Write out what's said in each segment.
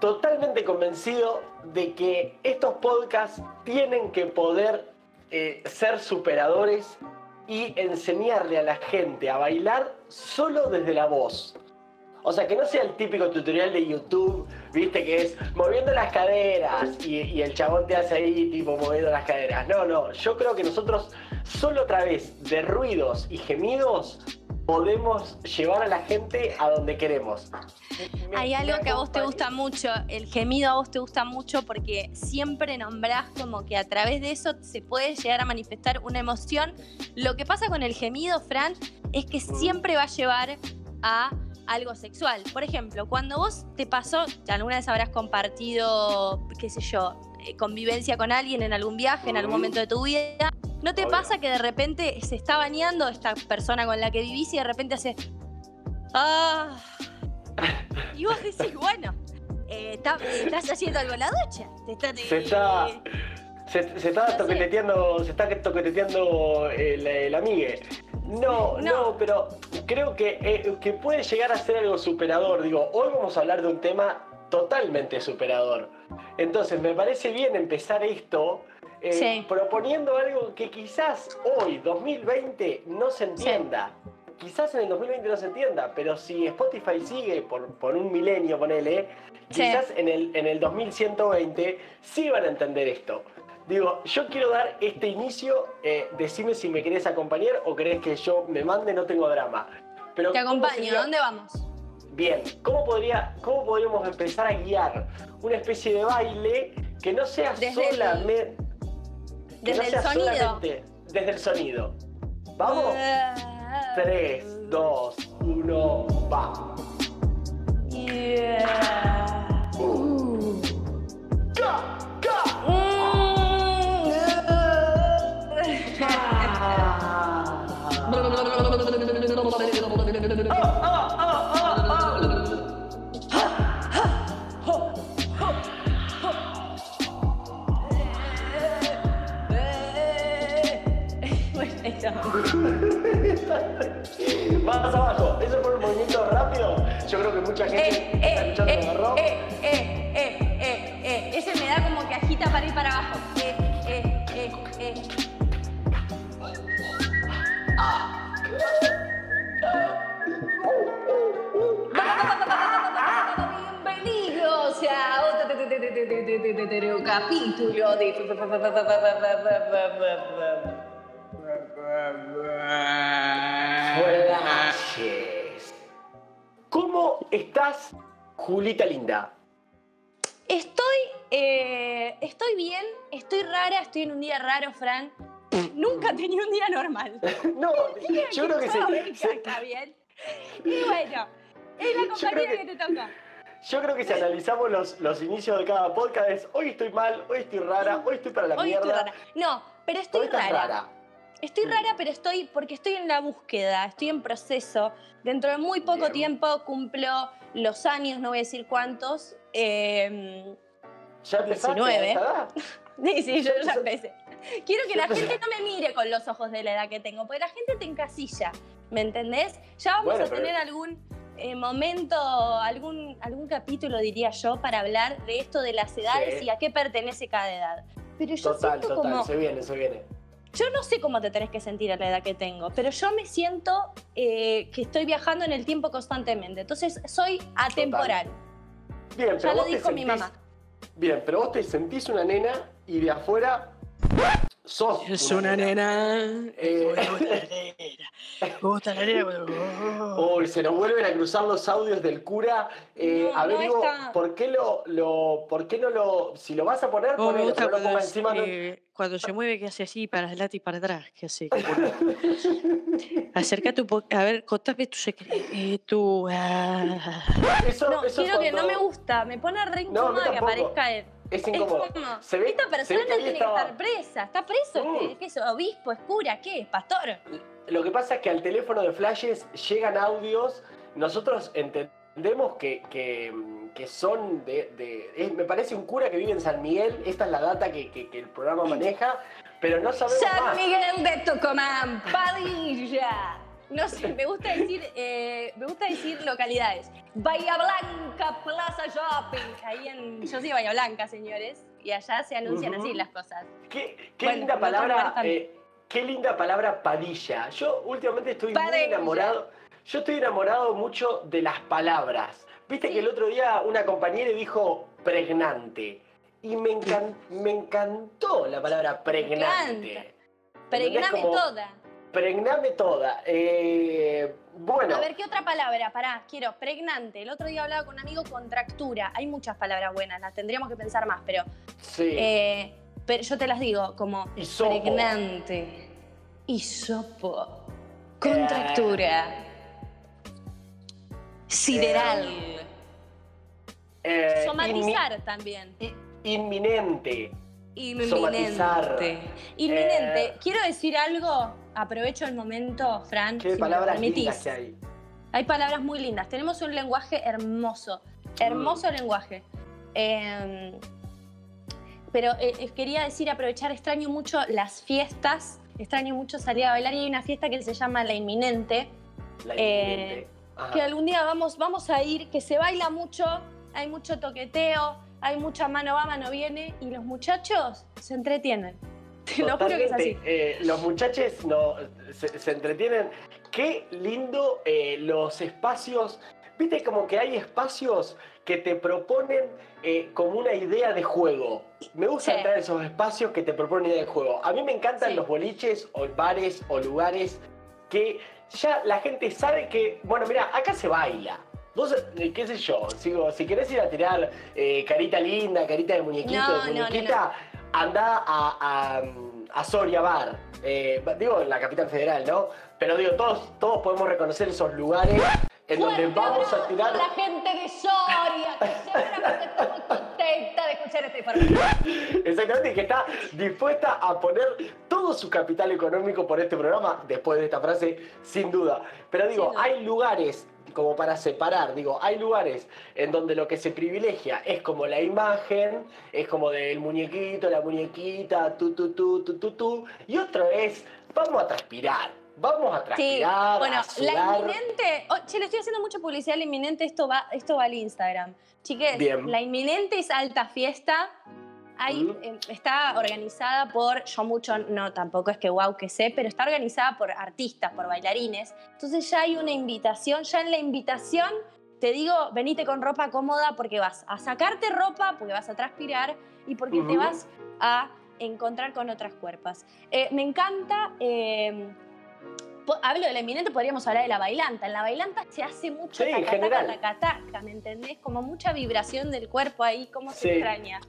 totalmente convencido de que estos podcasts tienen que poder eh, ser superadores y enseñarle a la gente a bailar solo desde la voz. O sea, que no sea el típico tutorial de YouTube, viste, que es moviendo las caderas y, y, el chabón te hace ahí tipo moviendo las caderas. No, no, yo creo que nosotros solo a través de ruidos y gemidos podemos llevar a la gente a donde queremos. Hay algo que a vos te gusta mucho, el gemido a vos te gusta mucho porque siempre nombrás como que a través de eso se puede llegar a manifestar una emoción. Lo que pasa con el gemido, Fran, es que siempre va a llevar a algo sexual. Por ejemplo, cuando vos te pasó, alguna vez habrás compartido, qué sé yo, eh, convivencia con alguien en algún viaje, en algún momento de tu vida, ¿No te pasa que de repente se está bañando esta persona con la que vivís y de repente hace. ¡Ah! Y vos decís, bueno, eh, ¿estás haciendo algo en la ducha? se está. Se, está toqueteando, se está toqueteando el, el amigue. No, no, pero creo que, eh, que puede llegar a ser algo superador. Digo, hoy vamos a hablar de un tema totalmente superador. Entonces, me parece bien empezar esto eh, proponiendo algo que quizás hoy, 2020, no se entienda. Quizás en el 2020 no se entienda, pero si Spotify sigue por, por un milenio, ponele, quizás en el, en el 2120 sí van a entender esto. Digo, yo quiero dar este inicio, eh, decime si me querés acompañar o querés que yo me mande, no tengo drama. Pero Te acompaño, ¿a dónde vamos? Bien, ¿cómo, podría, ¿cómo podríamos empezar a guiar una especie de baile que no sea solamente... Desde el sonido. Desde el sonido. ¿Vamos? 3, 2, 1, va. Yeah. Uh. Ga, ga. Mm. ah. Más eh, eh, eh. Eh, eh, eh, eh, eh. Ese me da como que agita para ir para abajo. Eh, eh, eh, eh. Capítulo de ¿Cómo estás, Julita linda? Estoy, eh, estoy bien, estoy rara, estoy en un día raro, Fran. Nunca tenía un día normal. no, yo creo que sí. Está bien. Y bueno, es la compañía que, te toca. Yo creo que si analizamos los, los inicios de cada podcast es hoy estoy mal, hoy estoy rara, hoy estoy para la hoy mierda. Estoy rara. No, pero estoy rara. Estoy rara, pero estoy porque estoy en la búsqueda, estoy en proceso. Dentro de muy poco tiempo cumplo los años, no voy a decir cuántos. Eh, ¿Ya 19. sí, sí, yo ya empecé. Quiero que la gente no me mire con los ojos de la edad que tengo, porque la gente te encasilla, ¿me entendés? Ya vamos a tener algún eh, momento, algún, algún capítulo, diría yo, para hablar de esto de las edades y a qué pertenece cada edad. Pero yo total, siento total, como... se viene, se viene yo no sé cómo te tenés que sentir a la edad que tengo, pero yo me siento eh, que estoy viajando en el tiempo constantemente. Entonces soy atemporal. Bien, pero ya lo dijo mi mamá. Bien, pero vos te sentís una nena y de afuera sos. Es una, nena. Eh... Me gusta la nena. Uy, se nos vuelven a cruzar los audios del cura. Eh, a ver, digo, ¿por qué lo, lo, por qué no lo, si lo vas a poner, oh, ponelo, no lo pongas encima. Eh, cuando se mueve, que hace así, para adelante y para atrás, que hace. Acércate un poco, a ver, contame tu secreto. Ah. Eso, no, eso quiero que no me gusta, me pone re incómoda no, que aparezca él. Es incómodo. se ve, esta persona no tiene que estar presa. ¿Está preso? Mm. ¿Qué, es obispo? ¿Es cura? ¿Qué es? ¿Pastor? Lo que pasa es que al teléfono de flashes llegan audios. Nosotros entendemos que, que, son de. me parece un cura que vive en San Miguel. Esta es la data que, que el programa maneja. Pero no sabemos. San Miguel de Tucumán, Padilla. No sé, me gusta decir, eh, me gusta decir localidades. Bahía Blanca, Plaza Shopping. Ahí en, yo soy Bahía Blanca, señores, y allá se anuncian así las cosas. Qué, qué Bueno, linda palabra. eh, qué linda palabra padilla. Yo últimamente estoy muy enamorado. Yo estoy enamorado mucho de las palabras. Viste Sí. que el otro día una compañera dijo pregnante. Y me, encan- me encantó la palabra pregnante. Pregname Como, toda. Pregname toda. Eh, bueno, A ver, ¿qué otra palabra? Pará, quiero, pregnante. El otro día hablaba con un amigo, contractura. Hay muchas palabras buenas, las tendríamos que pensar más, pero, sí. eh, pero yo te las digo, como Hisopo. pregnante, hisopo, contractura, sideral, Eh, somatizar también. inminente. Inminente. somatizar. Inminente. Quiero decir algo, aprovecho el momento, Fran, Qué si palabras lindas que hay. Hay palabras muy lindas. Tenemos un lenguaje hermoso. Hermoso lenguaje. Eh, pero eh, eh, quería decir, aprovechar, extraño mucho las fiestas. Extraño mucho salir a bailar y hay una fiesta que se llama La Inminente. La Eh, inminente. Ajá. Que algún día vamos, vamos a ir, que se baila mucho, hay mucho toqueteo, hay mucha mano va, mano viene y los muchachos se entretienen. Te lo juro que es así. Totalmente. Eh, los muchachos no, se, se entretienen. Qué lindo eh, los espacios. Viste como que hay espacios que te proponen eh, como una idea de juego. Me gusta Sí. entrar en esos espacios que te proponen idea de juego. A mí me encantan Sí. los boliches o bares o lugares que ya la gente sabe que, bueno, mira, acá se baila. Vos, qué sé yo, sigo, si querés ir a tirar eh, carita linda, carita de muñequito, No, de no, no, muñequita, anda a, a, a Soria Bar. Eh, digo, en la capital federal, ¿no? Pero digo, todos, todos podemos reconocer esos lugares en donde vamos a tirar. la gente de Soria, que seguramente está muy contenta de escuchar esta información. Exactamente, y que está dispuesta a poner todo su capital económico por este programa, después de esta frase, sin duda. Pero digo, hay lugares como para separar, digo, hay lugares en donde lo que se privilegia es como la imagen, es como del muñequito, la muñequita, tu, tu, tu, tu, tu, tu, y otro es, vamos a transpirar, vamos a Sí, transpirar, bueno, a la inminente. oh, che, le estoy haciendo mucha publicidad la inminente. Esto va, esto va al Instagram. Chiques, Bien. la inminente es alta fiesta. Hay, eh, está organizada por, yo mucho, no, tampoco es que wow que sé, pero está organizada por artistas, por bailarines. Entonces ya hay una invitación, ya en la invitación te digo, venite con ropa cómoda porque vas a sacarte ropa, porque vas a transpirar y porque te vas a encontrar con otras cuerpas. Eh, me encanta, eh, po- hablo de la eminente, podríamos hablar de la bailanta. En la bailanta se hace mucho Sí, tacataca, tacataca, ¿me entendés? Como mucha vibración del cuerpo ahí, cómo se Sí. extraña.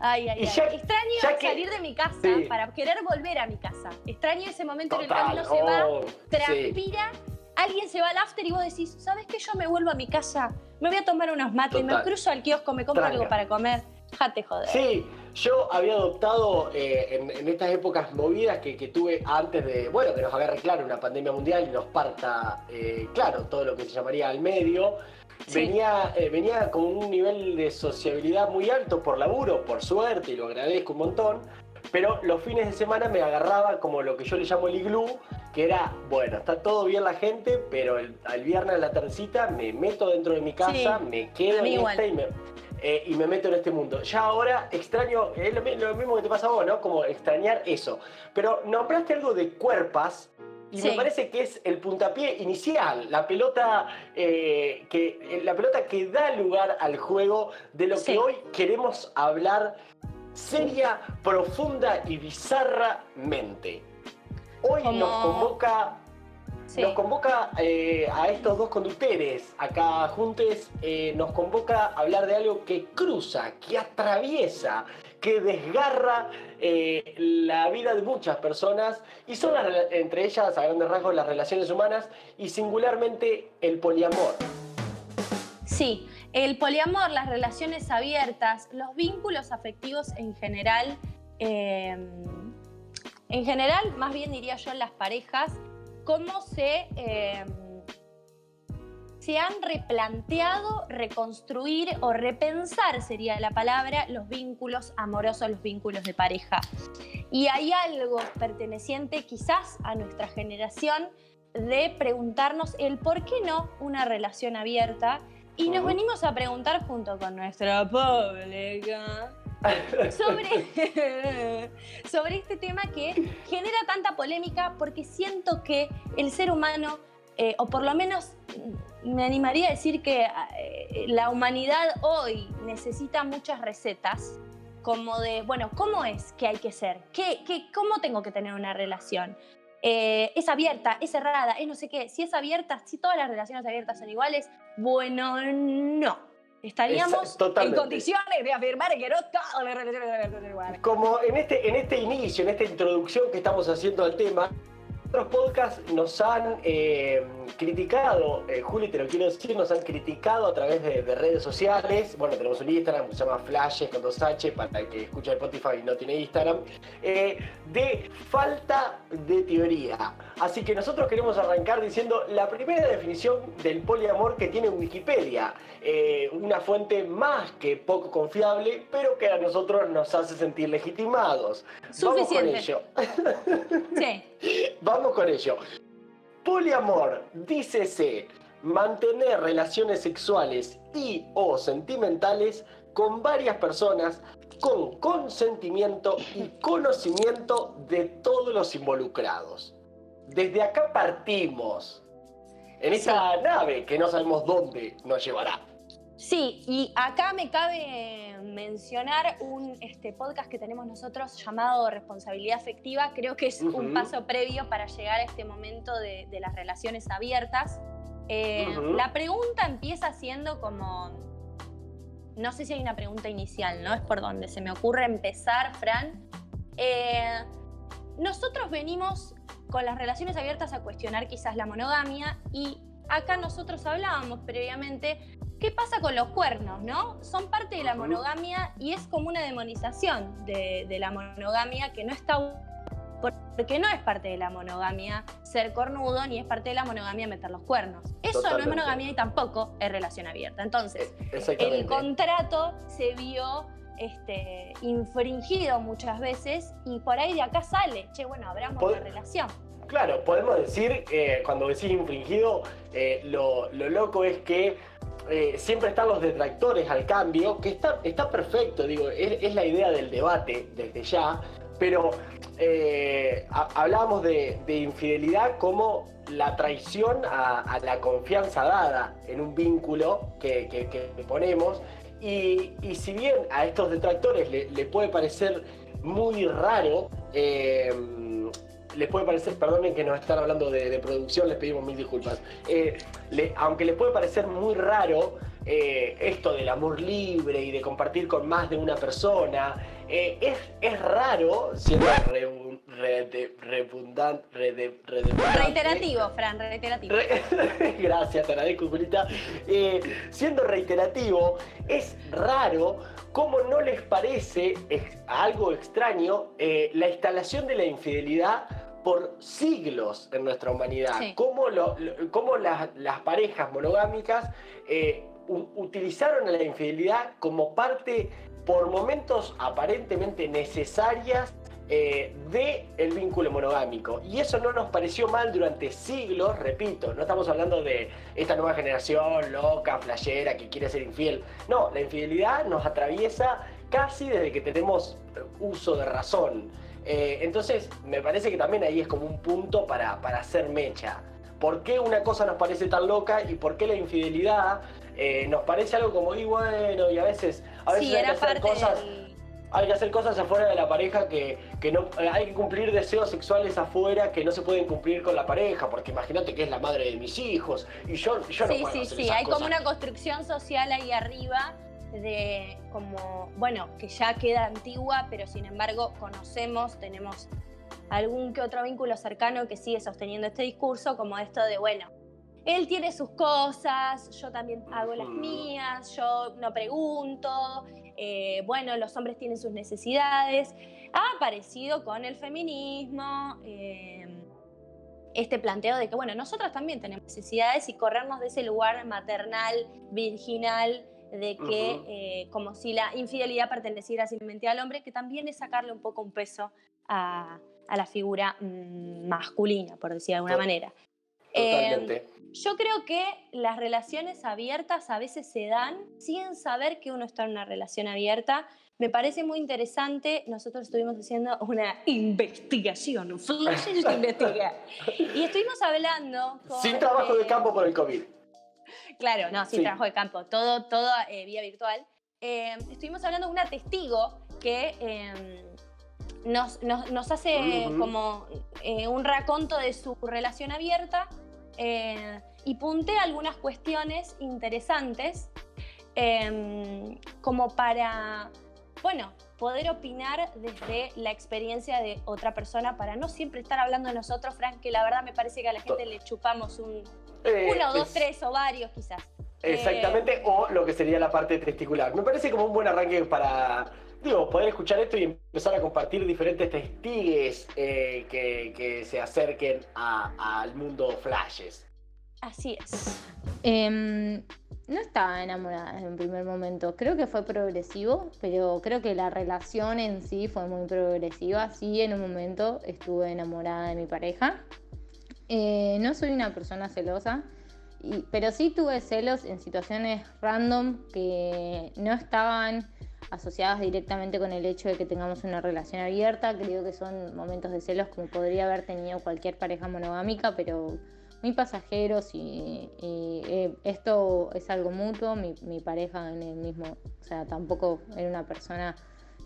Ay, ay, ay. ya- Extraño ya que- salir de mi casa Sí. para querer volver a mi casa. Extraño ese momento en el que uno se va, oh, sí. transpira, alguien se va al after y vos decís, ¿sabes qué? Yo me vuelvo a mi casa, me voy a tomar unos mates, me Total. cruzo al kiosco, me compro Tranca. algo para comer. Jate joder. Sí, yo había adoptado eh, en, en estas épocas movidas que, que tuve antes de, bueno, que nos agarre claro una pandemia mundial y nos parta, eh, claro, todo lo que se llamaría al medio. Sí. Venía, eh, venía con un nivel de sociabilidad muy alto por laburo, por suerte, y lo agradezco un montón. Pero los fines de semana me agarraba como lo que yo le llamo el iglú, que era, bueno, está todo bien la gente, pero el, al viernes a la tercita me meto dentro de mi casa, Sí, me quedo en igual. esta y me, eh, y me meto en este mundo. Ya ahora extraño, es lo mismo que te pasa a vos, ¿no? Como extrañar eso. Pero nombraste algo de cuerpas y Sí. me parece que es el puntapié inicial, la pelota, eh, que, eh, la pelota que da lugar al juego de lo Sí. que hoy queremos hablar seria, profunda y bizarramente. Hoy Como- nos convoca Sí. nos convoca eh, a estos dos conductores acá juntos, eh, nos convoca a hablar de algo que cruza, que atraviesa, que desgarra eh, la vida de muchas personas y son las entre ellas, a grandes rasgos, las relaciones humanas y singularmente el poliamor. Sí, el poliamor, las relaciones abiertas, los vínculos afectivos en general, eh, en general, más bien diría yo, las parejas, cómo se, eh, se han replanteado, reconstruir o repensar, sería la palabra, los vínculos amorosos, los vínculos de pareja. Y hay algo perteneciente quizás a nuestra generación de preguntarnos el por qué no una relación abierta y nos venimos a preguntar junto con nuestra pública sobre, sobre este tema que genera tanta polémica porque siento que el ser humano, eh, o por lo menos me animaría a decir que eh, la humanidad hoy necesita muchas recetas como de, bueno, ¿cómo es que hay que ser? ¿Qué, qué, ¿Cómo tengo que tener una relación? Eh, ¿Es abierta? ¿Es cerrada? ¿Es no sé qué? Si es abierta, si todas las relaciones abiertas son iguales, bueno, no. Estaríamos en condiciones de afirmar que no todas las relaciones abiertas son iguales. Como en este, en este inicio, en esta introducción que estamos haciendo al tema, otros podcasts nos han eh, criticado, eh, Juli, te lo quiero decir, nos han criticado a través de, de redes sociales. Bueno, tenemos un Instagram que se llama Flashes con 2H para el que escucha Spotify y no tiene Instagram, eh, de falta de teoría. Así que nosotros queremos arrancar diciendo la primera definición del poliamor que tiene Wikipedia. Eh, una fuente más que poco confiable, pero que a nosotros nos hace sentir legitimados. Vamos con Suficiente. ello. Sí. Vamos con ello. Poliamor, dícese, mantener relaciones sexuales y o sentimentales con varias personas con consentimiento y conocimiento de todos los involucrados. Desde acá partimos. En esta nave que no sabemos dónde nos llevará. Sí, y acá me cabe mencionar un este, podcast que tenemos nosotros llamado Responsabilidad Afectiva. Creo que es un paso previo para llegar a este momento de, de las relaciones abiertas. Eh. La pregunta empieza siendo como... No sé si hay una pregunta inicial, ¿no? Es por donde se me ocurre empezar, Fran. Eh, nosotros venimos con las relaciones abiertas a cuestionar quizás la monogamia y acá nosotros hablábamos previamente ¿Qué pasa con los cuernos, no? Son parte de la monogamia y es como una demonización de, de la monogamia que no está... Porque no es parte de la monogamia ser cornudo, ni es parte de la monogamia meter los cuernos. Eso no es monogamia y tampoco es relación abierta. Entonces, Exactamente. el contrato se vio este, infringido muchas veces y por ahí de acá sale, che, bueno, abramos la relación. Claro, podemos decir, eh, cuando decís infringido, eh, lo, lo loco es que eh, siempre están los detractores al cambio, que está, perfecto, digo, es, la idea del debate desde ya, pero eh, ha- hablábamos de, de infidelidad como la traición a, a la confianza dada en un vínculo que, ponemos, y, si bien a estos detractores le, puede parecer muy raro, les puede parecer, perdonen que nos están hablando de, de producción, les pedimos mil disculpas. Eh, le- aunque les puede parecer muy raro eh, esto del amor libre y de compartir con más de una persona, eh, es, es raro, siendo redundan- rede- redundante. Reiterativo, Fran, reiterativo. Re- Gracias, te agradezco, Julita. Siendo reiterativo, es raro cómo no les parece ex- algo extraño la instalación de la infidelidad por siglos en nuestra humanidad. Sí. Cómo, lo- lo- cómo las, las parejas monogámicas eh, u- utilizaron a la infidelidad como parte, por momentos aparentemente necesarias, eh, de el vínculo monogámico. Y eso no nos pareció mal durante siglos, repito, no estamos hablando de esta nueva generación loca, flayera, que quiere ser infiel. No, la infidelidad nos atraviesa casi desde que tenemos uso de razón. Eh, entonces, me parece que también ahí es como un punto para, para hacer mecha. ¿Por qué una cosa nos parece tan loca y por qué la infidelidad eh, nos parece algo como, y bueno, y a veces, a veces Sí, hay que hacer cosas del... hay que hacer cosas afuera de la pareja que, que no eh, hay que cumplir deseos sexuales afuera que no se pueden cumplir con la pareja porque imagínate que es la madre de mis hijos y yo, yo no Sí, puedo sí, hacer sí, esas hay como una construcción social ahí arriba de como, bueno, que ya queda antigua, pero sin embargo conocemos, tenemos algún que otro vínculo cercano que sigue sosteniendo este discurso, como esto de, bueno, él tiene sus cosas, yo también hago las mías, yo no pregunto, eh, bueno, los hombres tienen sus necesidades. Ha aparecido con el feminismo, eh, este planteo de que, bueno, nosotras también tenemos necesidades y corrernos de ese lugar maternal, virginal, de que eh, como si la infidelidad perteneciera simplemente al hombre, que también es sacarle un poco un peso a, a la figura mm, masculina, por decir de alguna manera. Totalmente. Yo creo que las relaciones abiertas a veces se dan sin saber que uno está en una relación abierta. Me parece muy interesante. Nosotros estuvimos haciendo una investigación, flashes de investigar. Y estuvimos hablando con, Sin trabajo de eh, campo por el COVID. Claro, no, sin Sí. trabajo de campo, todo, todo eh, vía virtual. Eh, estuvimos hablando con una testigo que eh, nos, nos- nos hace como un raconto de su relación abierta y puntea algunas cuestiones interesantes como para, bueno, poder opinar desde la experiencia de otra persona para no siempre estar hablando de nosotros, Frank, que la verdad me parece que a la gente le chupamos un, Eh, uno, dos, es- tres o varios quizás. Exactamente, o lo que sería la parte testicular. Me parece como un buen arranque para, digo, poder escuchar esto y empezar a compartir diferentes testigues eh, que, que se acerquen al mundo flashes. Así es. Em, no estaba enamorada en un primer momento. Creo que fue progresivo, pero creo que la relación en sí fue muy progresiva. Sí, en un momento estuve enamorada de mi pareja. Eh, no soy una persona celosa, y- pero sí tuve celos en situaciones random que no estaban asociadas directamente con el hecho de que tengamos una relación abierta. Creo que son momentos de celos como podría haber tenido cualquier pareja monogámica, pero muy pasajeros y, eh, esto es algo mutuo. Mi, mi pareja en el mismo, o sea, tampoco era una persona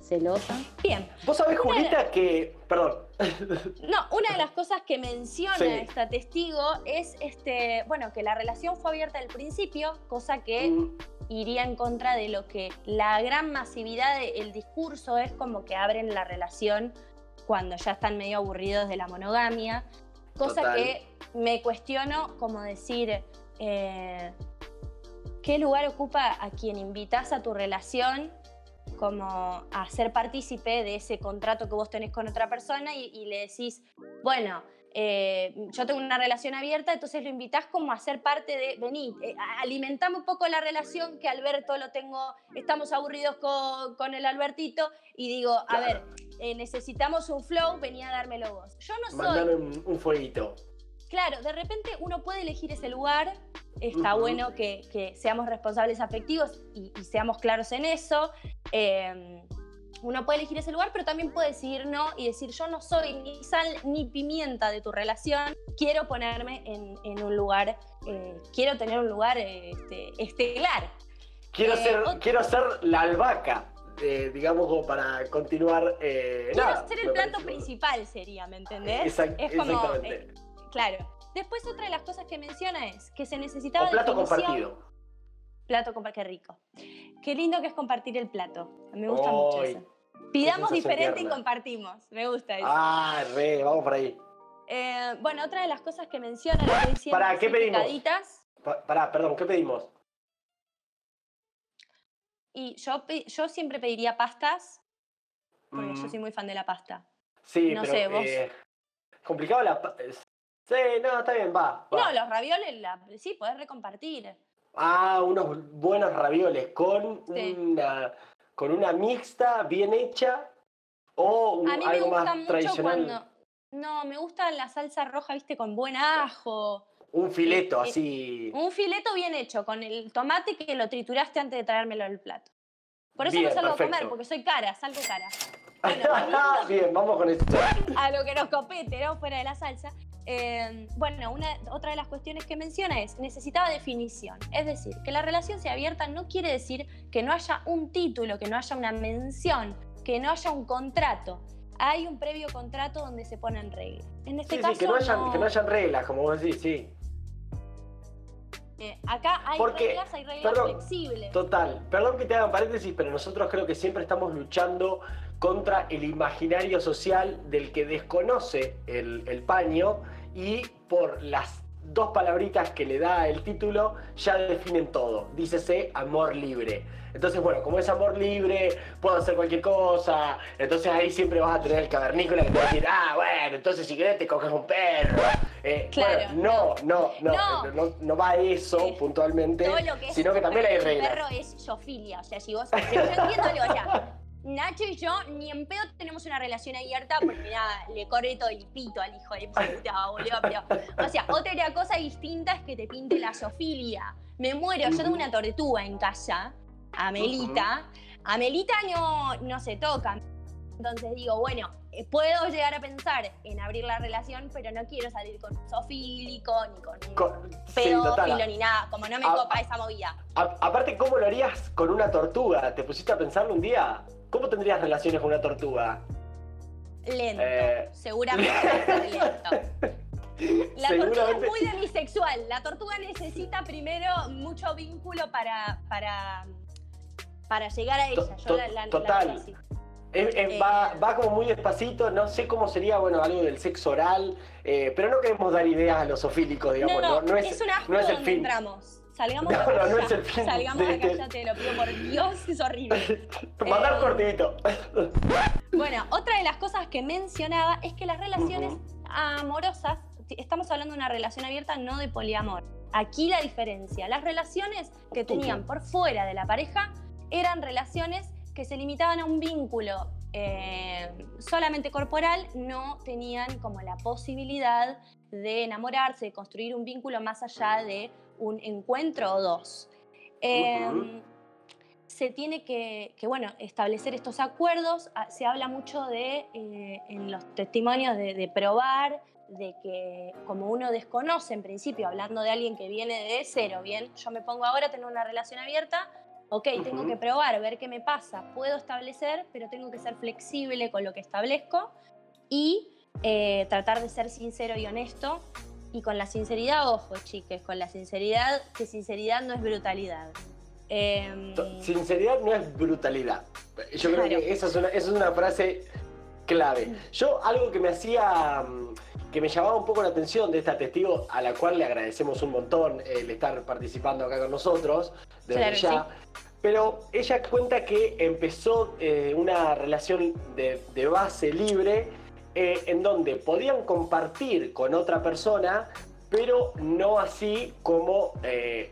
celosa. Bien. Vos sabés, Una- Julita, que. Perdón. No, una de las cosas que menciona Sí. esta testigo es este, bueno, que la relación fue abierta al principio, cosa que Mm, iría en contra de lo que la gran masividad del discurso es como que abren la relación cuando ya están medio aburridos de la monogamia. Cosa Total. que me cuestiono como decir, eh, ¿qué lugar ocupa a quien invitas a tu relación como a ser partícipe de ese contrato que vos tenés con otra persona y, y le decís, bueno, eh, yo tengo una relación abierta, entonces lo invitás como a ser parte de, vení, eh, alimentame un poco la relación que Alberto lo tengo, estamos aburridos con, con el Albertito y digo, a Claro. ver, eh, necesitamos un flow, venía a dármelo vos. Yo no soy Mandame un, un fueguito. Claro, de repente uno puede elegir ese lugar, está bueno que, que seamos responsables afectivos y, y seamos claros en eso. Eh, uno puede elegir ese lugar, pero también puede decir no y decir yo no soy ni sal ni pimienta de tu relación, quiero ponerme en, en un lugar, eh, quiero tener un lugar este, estelar. Quiero, Eh, ser, quiero ser la albahaca, eh, digamos, como para continuar. Quiero nada, ser el plato parece- principal, sería, ¿me entendés? Exact- es como, exactamente. claro. Después otra de las cosas que menciona es que se necesitaba o plato definición- compartido. Plato compartido, qué rico. Qué lindo que es compartir el plato. Me gusta mucho eso. Pidamos diferente y compartimos. Me gusta eso. Ah, re, vamos por ahí. Eh, bueno, otra de las cosas que menciona la que así ¿qué pedimos? Pa- pará, perdón, ¿qué pedimos? Y yo, yo siempre pediría pastas, porque Mm, yo soy muy fan de la pasta. Sí, no pero. sé, vos. eh, complicado la. Eh, Sí, no, está bien, va. va. No, los ravioles, la- sí, podés recompartir. Ah, unos buenos ravioles con Sí. una con una mixta bien hecha o un- A mí me algo gusta más mucho tradicional. cuando... No, me gusta la salsa roja, viste, con buen ajo. Un fileto Eh, eh, así. Un fileto bien hecho, con el tomate que lo trituraste antes de traérmelo al plato. Por eso Bien, no salgo a comer, porque soy cara, salgo cara. Bueno, bien, vamos con eso. a lo que nos compete, ¿no? Fuera de la salsa. Eh, bueno, una, otra de las cuestiones que menciona es, necesitaba definición. Es decir, que la relación sea abierta no quiere decir que no haya un título, que no haya una mención, que no haya un contrato. Hay un previo contrato donde se ponen reglas. En este Sí, caso, sí, que no, hayan, no. que no hayan reglas, como vos decís, sí. Eh, acá hay Porque, reglas, hay reglas perdón, flexibles. Total, perdón que te hagan paréntesis, pero nosotros creo que siempre estamos luchando contra el imaginario social del que desconoce el, el paño y por las dos palabritas que le da el título ya definen todo. Dícese amor libre. Entonces, bueno, como es amor libre, puedo hacer cualquier cosa. Entonces ahí siempre vas a tener el cavernícola que te va a decir, ah, bueno, entonces si querés te coges un perro. Eh, Claro, bueno, no, no, no, No. no, no va a eso puntualmente, Todo lo que es sino que también hay reglas. perro es zoofilia. O sea, si vos. yo entiendo algo ya. Nacho y yo ni en pedo tenemos una relación abierta porque nada, le corre todo el pito al hijo de puta, boludo. Pero, o sea, otra cosa distinta es que te pinte la sofilia. Me muero, yo tengo una tortuga en casa, Amelita. Amelita no, no se toca. Entonces digo, bueno, puedo llegar a pensar en abrir la relación, pero no quiero salir con un sofílico, ni con un Con- pedófilo, ni nada. Como no me A- copa esa movida. A- aparte, ¿cómo lo harías con una tortuga? ¿Te pusiste a pensarlo un día? ¿Cómo tendrías relaciones con una tortuga? Lento. Eh. Seguramente lento. La tortuga es muy demisexual. La tortuga necesita primero mucho vínculo para, para, para llegar a ella. Yo la, la- total. Es- es- Eh. va, va como muy despacito, no sé cómo sería, bueno, algo del sexo oral, eh, pero no queremos dar ideas a los sofílicos, digamos, No, no, no es, es un asco no es el donde fin. entramos. Salgamos No, de acá no, no es el fin Salgamos de acá este- ya, te lo pido por Dios, es horrible. Mandar Eh. cortito. Bueno, otra de las cosas que mencionaba es que las relaciones amorosas, estamos hablando de una relación abierta, no de poliamor. Aquí la diferencia, las relaciones que tenían por fuera de la pareja eran relaciones que se limitaban a un vínculo eh, solamente corporal, no tenían como la posibilidad de enamorarse, de construir un vínculo más allá de un encuentro o dos. Eh, Ujú. se tiene que, que, bueno, establecer estos acuerdos. Ah, Se habla mucho de, eh, en los testimonios, de, de probar, de que como uno desconoce en principio, hablando de alguien que viene de cero, bien, yo me pongo ahora a tener una relación abierta, ok, tengo que probar, ver qué me pasa, puedo establecer, pero tengo que ser flexible con lo que establezco y eh, tratar de ser sincero y honesto. Y con la sinceridad, ojo, chiques, con la sinceridad, que sinceridad no es brutalidad. Em, Sinceridad no es brutalidad. Yo creo Claro. que esa es, una, esa es una frase clave. Yo algo que me hacía, mm, que me llamaba un poco la atención de esta testigo, a la cual le agradecemos un montón el estar participando acá con nosotros, desde Claro, ya. Pero ella cuenta que empezó eh, una relación de, de base libre eh, en donde podían compartir con otra persona, pero no así como eh,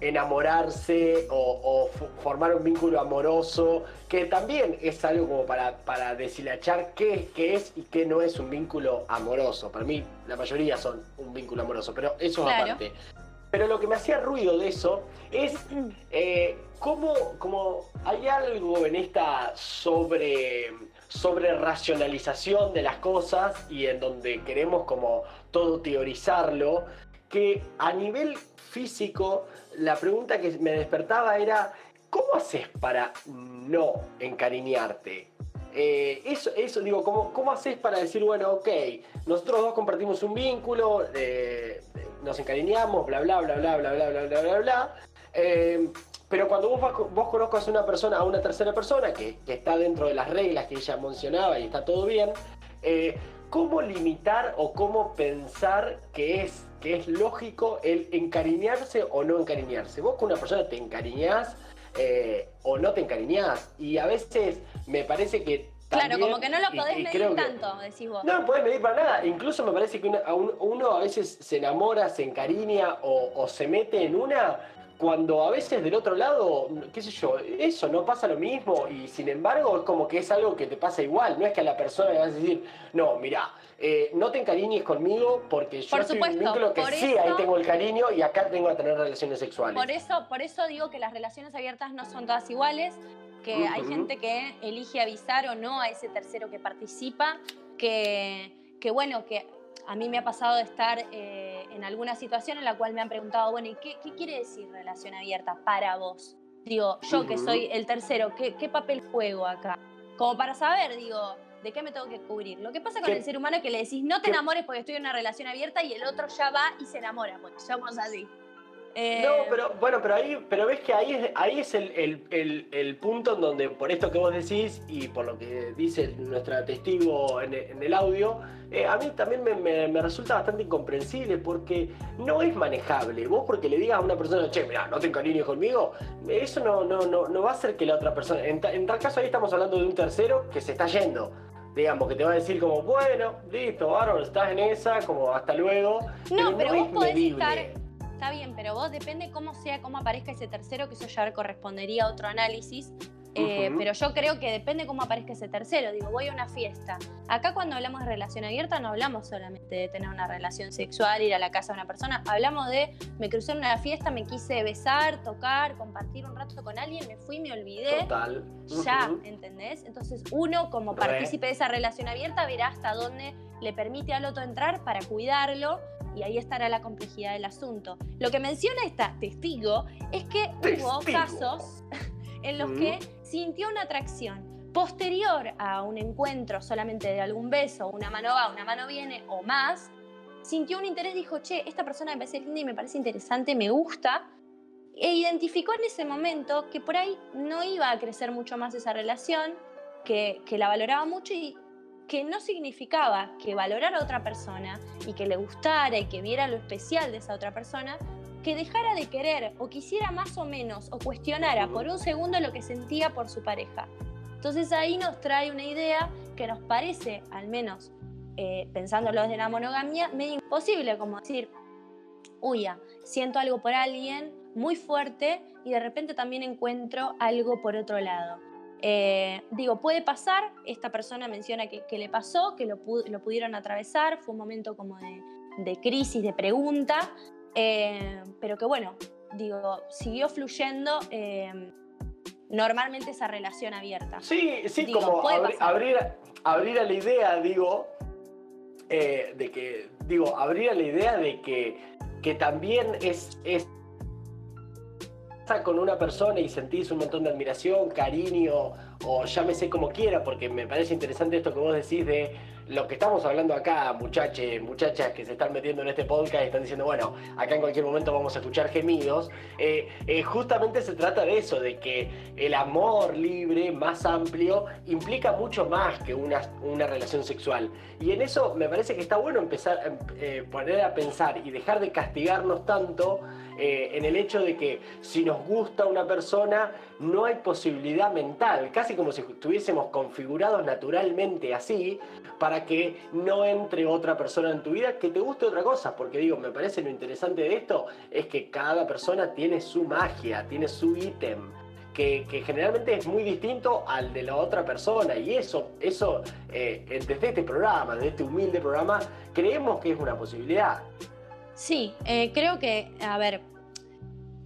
enamorarse o, o fo- formar un vínculo amoroso, que también es algo como para, para deshilachar qué es, qué es y qué no es un vínculo amoroso. Para mí la mayoría son un vínculo amoroso, pero eso es aparte. Pero lo que me hacía ruido de eso es eh, cómo, como hay algo en esta sobre, sobre racionalización de las cosas y en donde queremos como todo teorizarlo, que a nivel físico la pregunta que me despertaba era, ¿cómo haces para no encariñarte? Eh, eso, eso, digo, ¿cómo, ¿cómo haces para decir, bueno, ok, nosotros dos compartimos un vínculo, eh, nos encariñamos, bla, bla, bla, bla, bla, bla, bla, bla, bla, bla, eh, pero cuando vos, vos conozcas a una persona, a una tercera persona, que, que está dentro de las reglas que ella mencionaba y está todo bien, eh, ¿cómo limitar o cómo pensar que es, que es lógico el encariñarse o no encariñarse? Vos con una persona te encariñás eh, o no te encariñás. Y a veces me parece que. Claro, como que no lo podés y medir que- tanto, decís vos. no lo podés medir para nada. Incluso me parece que una- a un- uno a veces se enamora, se encariña o, o se mete en una cuando a veces del otro lado, qué sé yo, eso no pasa lo mismo y sin embargo es como que es algo que te pasa igual. No es que a la persona le vas a decir, no, mira, eh, no te encariñes conmigo porque yo Por en un vínculo que sí, eso- ahí tengo el cariño y acá tengo a tener relaciones sexuales. Por eso, por eso digo que las relaciones abiertas no son todas iguales, que hay gente que elige avisar o no a ese tercero que participa, que, que bueno, que a mí me ha pasado de estar eh, en alguna situación en la cual me han preguntado, bueno, ¿y qué, qué quiere decir relación abierta para vos? Digo, yo que soy el tercero, ¿qué, qué papel juego acá? Como para saber, digo, ¿de qué me tengo que cubrir? Lo que pasa con ¿Qué- el ser humano es que le decís, no te qué- enamores porque estoy en una relación abierta y el otro ya va y se enamora, porque somos así. Eh, No, pero bueno, pero ahí, pero ves que ahí es, ahí es el, el- el- el punto en donde, por esto que vos decís y por lo que dice nuestra testigo en, en el audio, eh, a mí también me, me- me resulta bastante incomprensible porque no es manejable. Vos porque le digas a una persona, che, mira, no te encariñes conmigo, eso no, no, no, no va a hacer que la otra persona, en, ta- en tal caso ahí estamos hablando de un tercero que se está yendo. Digamos, que te va a decir como, bueno, listo, bárbaro, estás en esa, como hasta luego. No, pero vos podés medible. estar- Está bien, pero vos depende cómo sea, cómo aparezca ese tercero, que eso ya correspondería a otro análisis. Eh, Ujú. Pero yo creo que depende cómo aparezca ese tercero. Digo, voy a una fiesta. Acá cuando hablamos de relación abierta no hablamos solamente de tener una relación sexual, ir a la casa de una persona. Hablamos de, me crucé en una fiesta, me quise besar, tocar, compartir un rato con alguien, me fui, me olvidé. Total. Ya, Ujú. ¿entendés? Entonces uno como partícipe de esa relación abierta verá hasta dónde le permite al otro entrar para cuidarlo y ahí estará la complejidad del asunto. Lo que menciona esta testigo es que hubo casos en los Mm. que sintió una atracción posterior a un encuentro solamente de algún beso, una mano va, una mano viene o más, sintió un interés, dijo, che, esta persona me parece linda y me parece interesante, me gusta, e identificó en ese momento que por ahí no iba a crecer mucho más esa relación, que, que la valoraba mucho y que no significaba que valorara a otra persona y que le gustara y que viera lo especial de esa otra persona, que dejara de querer o quisiera más o menos o cuestionara por un segundo lo que sentía por su pareja. Entonces ahí nos trae una idea que nos parece, al menos eh, pensándolo desde la monogamia, medio imposible, como decir, uy, ya, siento algo por alguien muy fuerte y de repente también encuentro algo por otro lado. Eh, digo, puede pasar, esta persona menciona que, que le pasó, que lo, lo pudieron atravesar, fue un momento como de, de crisis, de pregunta, eh, pero que bueno, digo, siguió fluyendo eh, normalmente esa relación abierta. Sí, sí, Digo, como puede abri- pasar. abrir, abrir a la idea, digo, de que, digo, abrir a la idea de que, que también es, es con una persona y sentís un montón de admiración, cariño, o llámese como quiera, porque me parece interesante esto que vos decís de lo que estamos hablando acá, muchachos, muchachas que se están metiendo en este podcast y están diciendo, bueno, acá en cualquier momento vamos a escuchar gemidos. Eh, eh, justamente se trata de eso, de que el amor libre, más amplio, implica mucho más que una, una relación sexual. Y en eso me parece que está bueno empezar a eh, poner a pensar y dejar de castigarnos tanto eh, en el hecho de que si nos gusta una persona, no hay posibilidad mental, casi como si estuviésemos configurados naturalmente así, para que no entre otra persona en tu vida que te guste otra cosa. Porque digo, me parece lo interesante de esto es que cada persona tiene su magia, tiene su ítem. Que, generalmente es muy distinto al de la otra persona y eso, eso eh, desde este programa, desde este humilde programa, creemos que es una posibilidad. Sí, eh, creo que, a ver,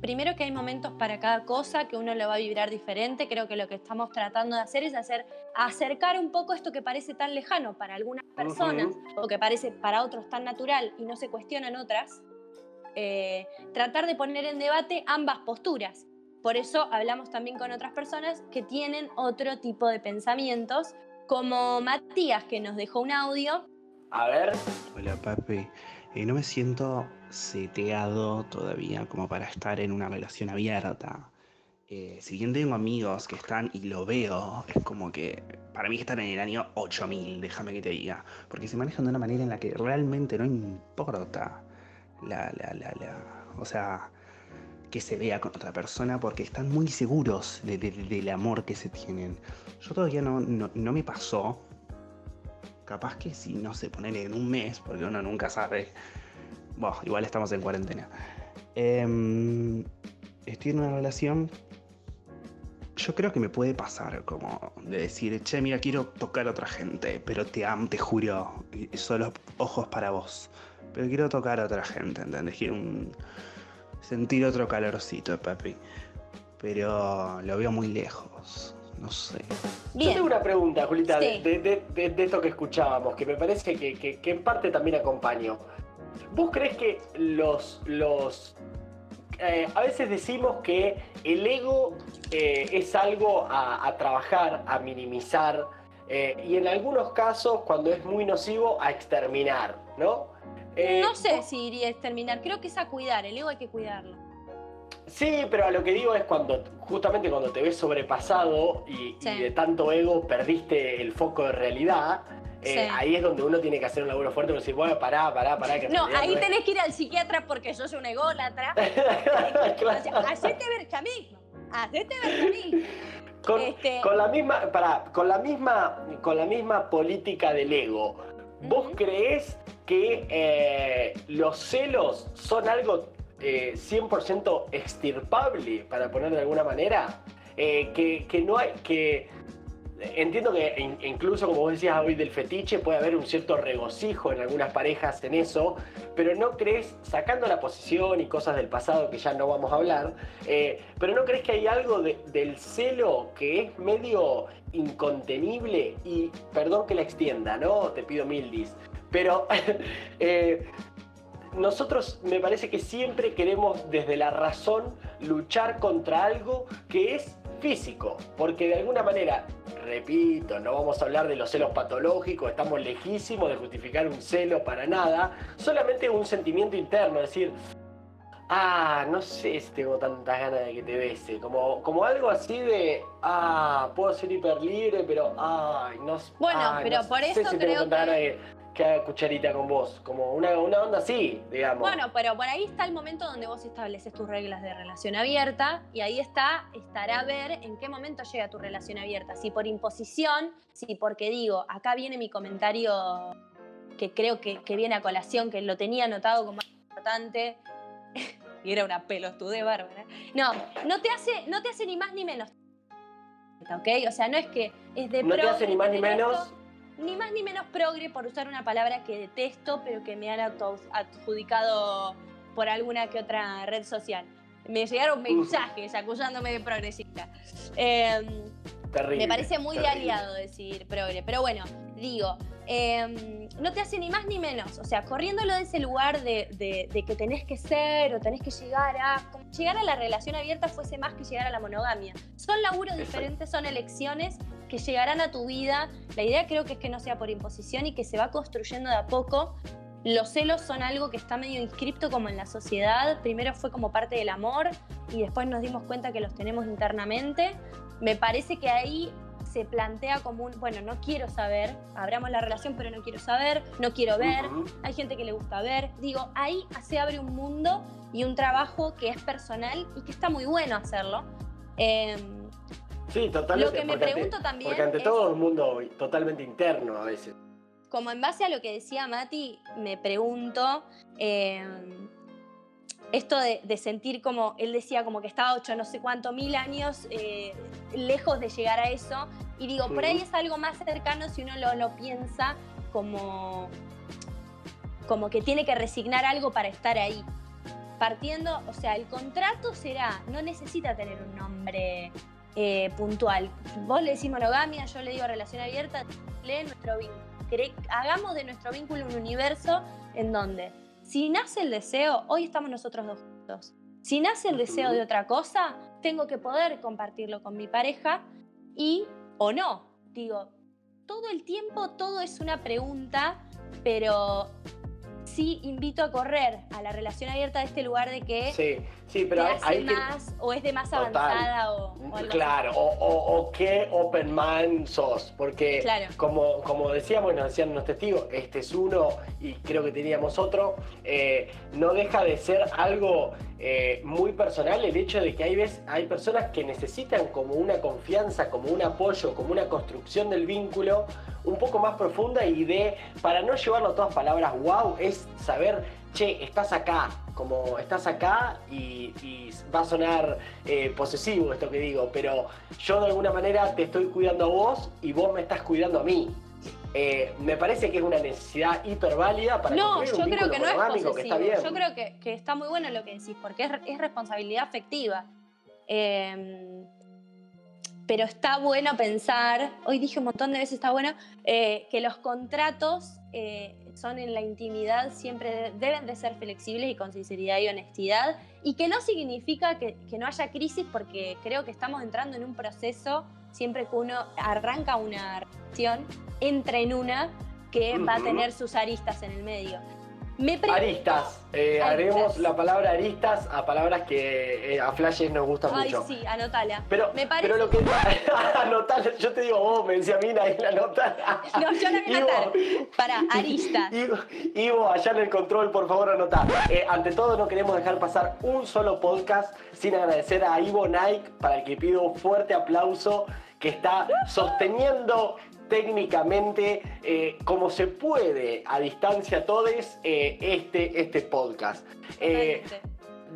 primero que hay momentos para cada cosa, que uno lo va a vibrar diferente. Creo que lo que estamos tratando de hacer es hacer acercar un poco esto que parece tan lejano para algunas personas o que parece para otros tan natural y no se cuestionan otras. eh, tratar de poner en debate ambas posturas. Por eso hablamos también con otras personas que tienen otro tipo de pensamientos, como Matías, que nos dejó un audio A ver, Hola papi, Eh, no me siento seteado todavía como para estar en una relación abierta. Eh, si bien tengo amigos que están y lo veo, es como que para mí están en el año 8000, déjame que te diga, porque se manejan de una manera en la que realmente no importa la, la, la, la, o sea, que se vea con otra persona porque están muy seguros de- de- del amor que se tienen. Yo todavía no, no, no me pasó, capaz que si no se ponen en un mes, porque uno nunca sabe. Bueno, igual estamos en cuarentena. Em, estoy en una relación. Yo creo que me puede pasar como de decir, che, mira, quiero tocar a otra gente, pero te amo, te juro, solo ojos para vos. Pero quiero tocar a otra gente, ¿entendés? Quiero un- sentir otro calorcito, papi. Pero lo veo muy lejos, no sé. Yo tengo una pregunta, Julita, Sí. de, de- de- de esto que escuchábamos, que me parece que, que- que en parte también acompaño. ¿Vos crees que los... los eh, a veces decimos que el ego eh, es algo a, a trabajar, a minimizar, eh, y en algunos casos, cuando es muy nocivo, a exterminar, ¿no? Eh, No sé vos- si iría a exterminar, creo que es a cuidar, el ego hay que cuidarlo. Sí, pero a lo que digo es cuando, justamente cuando te ves sobrepasado y, Sí. y de tanto ego perdiste el foco de realidad, eh, Sí. ahí es donde uno tiene que hacer un laburo fuerte y decir, bueno, pará, pará, pará. Que No, ahí es- tenés que ir al psiquiatra porque sos un ególatra. Claro. O sea, hacete ver ya mismo. Hacete ver ya mismo. con, este- con la misma, pará, con la misma, con la misma política del ego. ¿Vos Ujú. creés que eh, los celos son algo eh, 100% extirpable, para poner de alguna manera? eh, que, que no hay, que entiendo que incluso como vos decías hoy del fetiche puede haber un cierto regocijo en algunas parejas en eso, pero no crees, sacando la posición y cosas del pasado que ya no vamos a hablar, eh, pero no crees que hay algo del celo que es medio incontenible y perdón que la extienda, ¿no? Te pido mil dis, pero eh, nosotros me parece que siempre queremos desde la razón luchar contra algo que es físico, porque de alguna manera, repito, no vamos a hablar de los celos patológicos, estamos lejísimos de justificar un celo para nada, solamente un sentimiento interno, es decir, ah, no sé si tengo tantas ganas de que te bese, como, como algo así de, ah, puedo ser hiper libre, pero, ay, no Bueno, pero por eso creo que que haga cucharita con vos, como una, una onda así, digamos. Bueno, pero por ahí está el momento donde vos estableces tus reglas de relación abierta y ahí está, estará a ver en qué momento llega tu relación abierta, si por imposición, si porque digo, acá viene mi comentario que creo que, viene a colación, que lo tenía anotado como importante, y era una pelotude bárbara. No, no te hace, no te hace ni más ni menos. ¿Ok? O sea, no es que es de No te hace ni más ni menos ni más ni menos progre por usar una palabra que detesto, pero que me han adjudicado por alguna que otra red social. Me llegaron mensajes acusándome de progresista. Em, me parece muy de aliado decir progre, pero bueno, digo, em, no te hace ni más ni menos. O sea, corriéndolo de ese lugar de, que tenés que ser o tenés que llegar a. llegar a la relación abierta fuese más que llegar a la monogamia. Son laburos diferentes, son elecciones que llegarán a tu vida. La idea creo que es que no sea por imposición y que se va construyendo de a poco. Los celos son algo que está medio inscripto como en la sociedad. Primero fue como parte del amor y después nos dimos cuenta que los tenemos internamente. Me parece que ahí se plantea como un, bueno, no quiero saber, abramos la relación pero no quiero saber, no quiero ver, hay gente que le gusta ver. Digo, ahí se abre un mundo y un trabajo que es personal y que está muy bueno hacerlo. Em, Sí, totalmente. Lo que me pregunto también. Porque ante todo un mundo totalmente interno a veces. Como en base a lo que decía Mati, me pregunto. Em, esto de, sentir como, él decía como que estaba ocho no sé cuánto mil años eh, lejos de llegar a eso. Y digo, por ahí es algo más cercano si uno lo, lo, piensa como, como que tiene que resignar algo para estar ahí. Partiendo, o sea, el contrato será, no necesita tener un nombre eh, puntual. Vos le decís monogamia, yo le digo relación abierta. Hagamos de nuestro vínculo un universo en donde, si nace el deseo, hoy estamos nosotros dos juntos. Si nace el deseo de otra cosa, tengo que poder compartirlo con mi pareja y o no. Digo, todo el tiempo todo es una pregunta, pero sí invito a correr a la relación abierta de este lugar de que sí, pero hay, más o es de más avanzada o, claro o, qué open man sos porque como, como decíamos nos decían los testigos este es uno y creo que teníamos otro eh, no deja de ser algo eh, muy personal el hecho de que hay, veces, hay personas que necesitan como una confianza como un apoyo como una construcción del vínculo un poco más profunda y de, para no llevarlo a todas palabras, wow, es saber, che, estás acá, como estás acá y, va a sonar eh, posesivo esto que digo, pero yo de alguna manera te estoy cuidando a vos y vos me estás cuidando a mí. Eh, me parece que es una necesidad hiper válida para no, yo creo que no es posesivo. Yo creo que, está muy bueno lo que decís, porque es, responsabilidad afectiva. Eh, pero está bueno pensar, hoy dije un montón de veces está bueno, eh, que los contratos eh, son en la intimidad, siempre deben de ser flexibles y con sinceridad y honestidad, y que no significa que, no haya crisis, porque creo que estamos entrando en un proceso, siempre que uno arranca una relación, entra en una que va a tener sus aristas en el medio aristas. Eh, Haremos la palabra aristas a palabras que eh, a flashes nos gustan mucho. Ay, sí, anotala. Pero, me parece... pero lo que. anotala, yo te digo vos, me decía Mina, ahí la anotala. No, yo no voy a anotar. Para, aristas. Ivo, allá en el control, por favor, anotá. Eh, ante todo, no queremos dejar pasar un solo podcast sin agradecer a Ivo Nike, para el que pido un fuerte aplauso, que está sosteniendo técnicamente eh, como se puede a distancia todos eh, este, este podcast. Eh,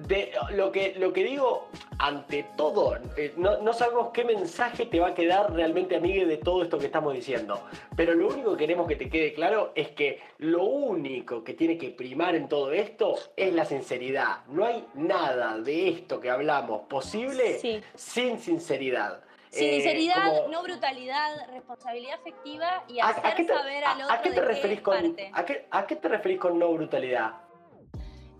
de, lo, que, lo que digo, ante todo, no, no, sabemos qué mensaje te va a quedar realmente, amigue, de todo esto que estamos diciendo. Pero lo único que queremos que te quede claro es que lo único que tiene que primar en todo esto es la sinceridad. No hay nada de esto que hablamos posible sin sinceridad. Sinceridad, eh, no brutalidad, responsabilidad afectiva y hacer saber al otro ¿a qué te referís con, ¿a qué, ¿A qué te referís con no brutalidad?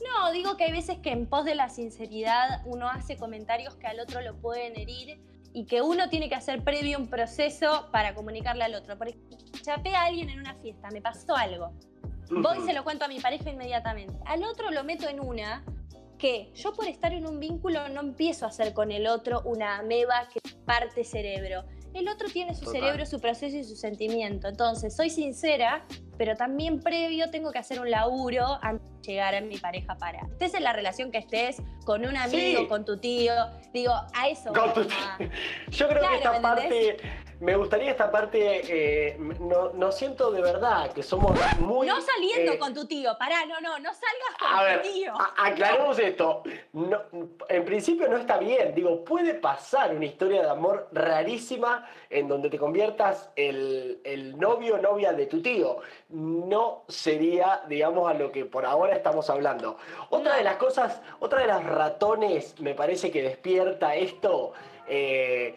No, digo que hay veces que en pos de la sinceridad uno hace comentarios que al otro lo pueden herir y que uno tiene que hacer previo un proceso para comunicarle al otro. Porque chapé a alguien en una fiesta, me pasó algo. Voy y se lo cuento a mi pareja inmediatamente. Al otro lo meto en una que yo por estar en un vínculo no empiezo a hacer con el otro una ameba que parte cerebro. El otro tiene su cerebro, su proceso y su sentimiento. Entonces, soy sincera pero también previo tengo que hacer un laburo antes de llegar a mi pareja para. Estés en la relación que estés, con un amigo, con tu tío, digo, a eso. Con tu Yo creo que esta parte, me gustaría esta parte, eh, no, no, siento de verdad que somos muy... No saliendo eh, con tu tío, pará, no, no, no salgas con tu tío. aclaremos esto, en principio no está bien, digo, puede pasar una historia de amor rarísima en donde te conviertas el, el novio o novia de tu tío no sería, digamos, a lo que por ahora estamos hablando. Otra de las cosas, otra de las ratones, me parece que despierta esto, eh,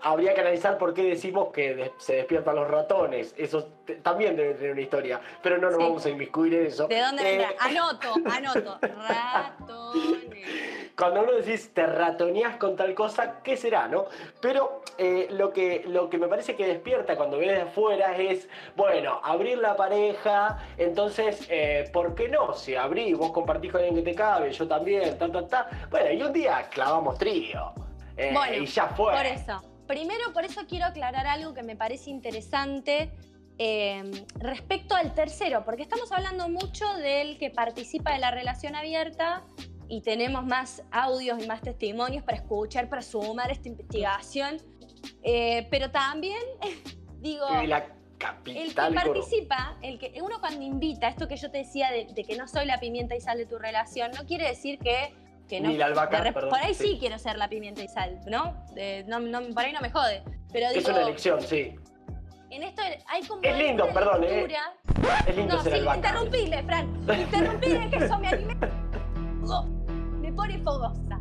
habría que analizar por qué decimos que se despiertan los ratones. Eso también debe tener una historia, pero no nos vamos a inmiscuir en eso. ¿De dónde vendrá? Eh, anoto, anoto. Ratones. Cuando uno decís te ratoneás con tal cosa, ¿qué será, no? Pero eh, lo, que, lo que me parece que despierta cuando vienes de afuera es, bueno, abrir la pareja, entonces, eh, ¿por qué no? Si abrís, vos compartís con alguien que te cabe, yo también, ta, ta, ta. Bueno, y un día clavamos trío. y ya fue. Por eso. Primero, por eso quiero aclarar algo que me parece interesante em, respecto al tercero, porque estamos hablando mucho del que participa de la relación abierta y tenemos más audios y más testimonios para escuchar, para sumar esta investigación, eh, pero también, digo... el que participa, el que uno cuando invita, esto que yo te decía de, que no soy la pimienta y sal de tu relación, no quiere decir que no, Ni la albahaca, por ahí sí. quiero ser la pimienta y sal, ¿no? no, por ahí no me jode. Pero es una elección, sí. En esto hay como. Es lindo, perdón, ¿eh? Es lindo no, ser sí, interrumpile, Fran. Interrumpile que eso me anime. Pone fogosa.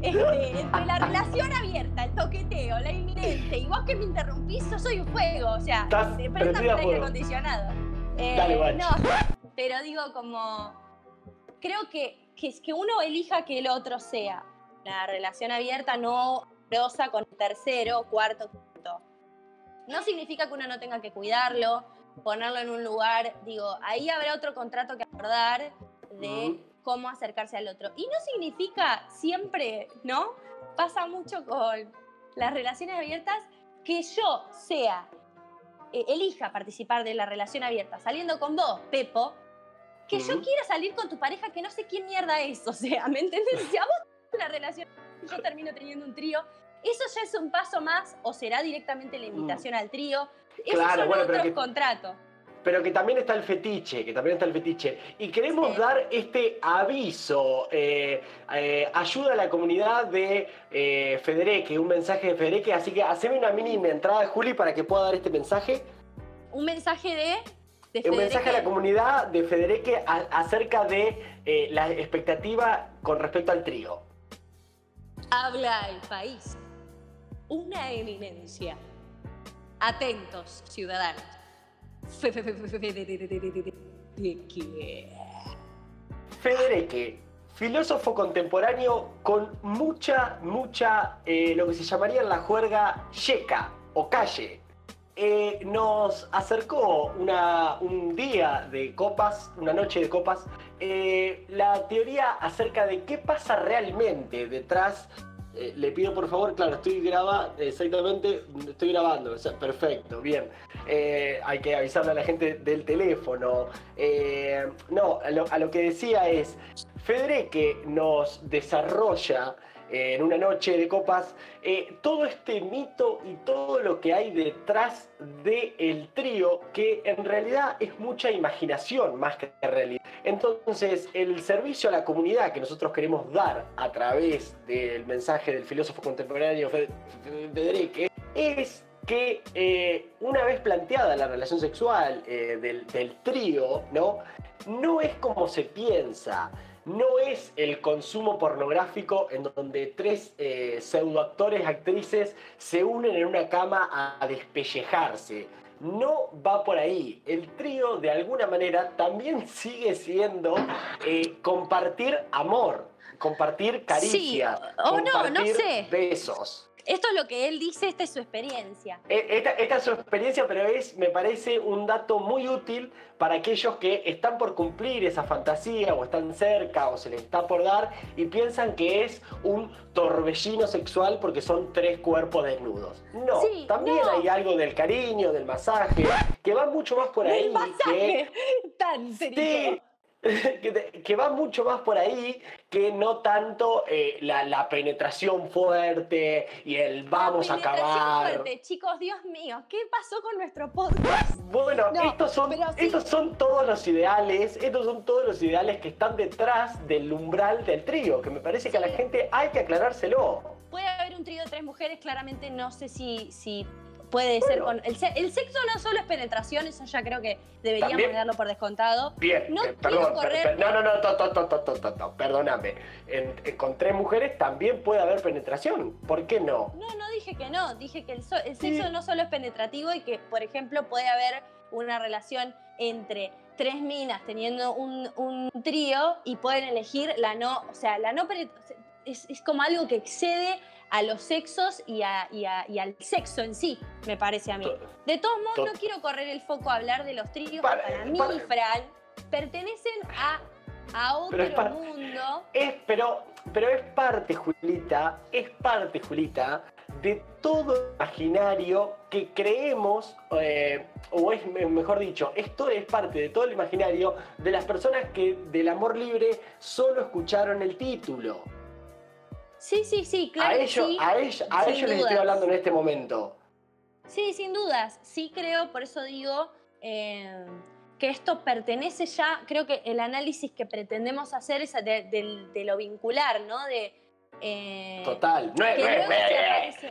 Este, entre la relación abierta, el toqueteo, la inminente, y vos que me interrumpís, yo soy un fuego. O sea, prenda el aire acondicionado. Eh, Dale, No, pero digo como. Creo que que, que uno elija que el otro sea. La relación abierta no rosa con tercero, cuarto, quinto. No significa que uno no tenga que cuidarlo, ponerlo en un lugar, digo, ahí habrá otro contrato que acordar de cómo acercarse al otro. Y no significa siempre, ¿no? Pasa mucho con las relaciones abiertas que yo sea, eh, elija participar de la relación abierta saliendo con vos, Pepo, que yo quiera salir con tu pareja que no sé quién mierda es, o sea, ¿me entiendes? Si a vos una relación yo termino teniendo un trío, eso ya es un paso más o será directamente la invitación al trío. Eso claro, son bueno, otros pero contratos. Pero que también está el fetiche, que también está el fetiche. Y queremos dar este aviso, eh, eh, ayuda a la comunidad de eh, Federeque, un mensaje de Federeque, así que haceme una mini entrada, Juli, para que pueda dar este mensaje. Un mensaje de un mensaje a la comunidad de Federique acerca de eh, la expectativa con respecto al trío. Habla el país. Una eminencia. Atentos, ciudadanos. Federique, filósofo contemporáneo con mucha, mucha, eh, lo que se llamaría en la juerga yeca o calle. Eh, nos acercó un día de copas, una noche de copas, eh, la teoría acerca de qué pasa realmente detrás. Eh, le pido por favor, claro, estoy grabando, exactamente, estoy grabando, perfecto, bien. hay que avisarle a la gente del teléfono. no, a lo, que decía es, Federique nos desarrolla en una noche de copas, eh, todo este mito y todo lo que hay detrás del trío, que en realidad es mucha imaginación más que realidad. Entonces, el servicio a la comunidad que nosotros queremos dar a través del mensaje del filósofo contemporáneo Federico es que eh, una vez planteada la relación sexual eh, del, del, trío, ¿no? No es como se piensa, no es el consumo pornográfico en donde tres eh, pseudoactores, actrices se unen en una cama a, a despellejarse. No va por ahí. El trío, de alguna manera, también sigue siendo eh, compartir amor, compartir caricias, sí, o compartir no, no sé. besos. Esto es lo que él dice, esta es su experiencia. E, Esta, esta, es su experiencia, pero es, me parece, un dato muy útil para aquellos que están por cumplir esa fantasía o están cerca o se les está por dar y piensan que es un torbellino sexual porque son tres cuerpos desnudos. No, Sí, también no. hay algo del cariño, del masaje, que va mucho más por ahí. El masaje, tan Que, serio. sí, que, te- que va mucho más por ahí que no tanto eh, la, la penetración fuerte y el vamos a acabar. fuerte. Chicos, Dios mío, ¿qué pasó con nuestro podcast? Bueno, No, estos, son, sí. estos son todos los ideales, estos son todos los ideales que están detrás del umbral del trío, que me parece que a la gente hay que aclarárselo. Puede haber un trío de tres mujeres, claramente no sé si, si puede ser Bueno. con... El, se- el sexo no solo es penetración, eso ya creo que deberíamos También. darlo por descontado. Bien, No eh, perdón, correr- no, no, no, to, to, to, perdóname. En- eh, con tres mujeres también puede haber penetración, ¿por qué no? No, no dije que no, dije que el, so- el Sí. sexo no solo es penetrativo y que, por ejemplo, puede haber una relación entre tres minas teniendo un, un trío y pueden elegir la no, o sea, la no es, es como algo que excede a los sexos y, a- y a- y al sexo en sí, me parece a mí. De todos modos, no quiero correr el foco a hablar de los tríos, Para- para, mí, para- Fran, pertenecen a, a otro Pero es mundo. Es, pero, pero es parte, Julita, es parte, Julita, de todo imaginario que creemos, eh, o es me- mejor dicho, esto es parte de todo el imaginario de las personas que del amor libre solo escucharon el título. Sí, sí, sí, claro a que ellos, sí. a ellos, a ellos les estoy hablando en este momento. Sí, sin dudas. Sí creo, por eso digo eh, que esto pertenece ya, creo que el análisis que pretendemos hacer es de, de- de lo vincular, ¿no? De, eh, Total. No es, que no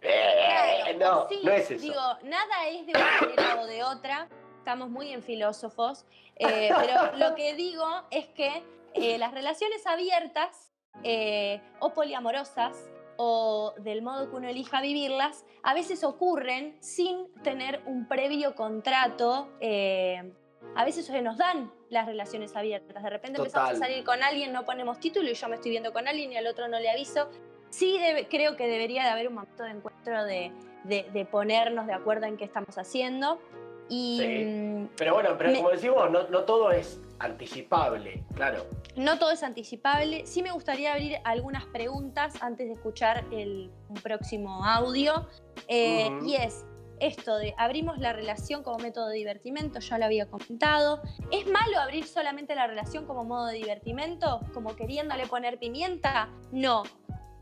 Claro, sí, no es eso. Digo, nada es de una manera o de otra. Estamos muy en filósofos. eh, pero lo que digo es que eh, las relaciones abiertas eh, o poliamorosas o del modo que uno elija vivirlas, a veces ocurren sin tener un previo contrato. eh, a veces se nos dan las relaciones abiertas. De repente empezamos Total. a salir con alguien, no ponemos título y yo me estoy viendo con alguien y al otro no le aviso. Sí debe- creo que debería de haber un momento de encuentro de, de- de ponernos de acuerdo en qué estamos haciendo. Y Sí. mm, Pero bueno, pero Me- como decimos, no, no todo es anticipable, claro. no todo es anticipable. Sí me gustaría abrir algunas preguntas antes de escuchar el, un próximo audio. Eh. Y es esto de abrimos la relación como método de divertimento, ya lo había comentado. ¿Es malo abrir solamente la relación como modo de divertimento? ¿Como queriéndole poner pimienta? No.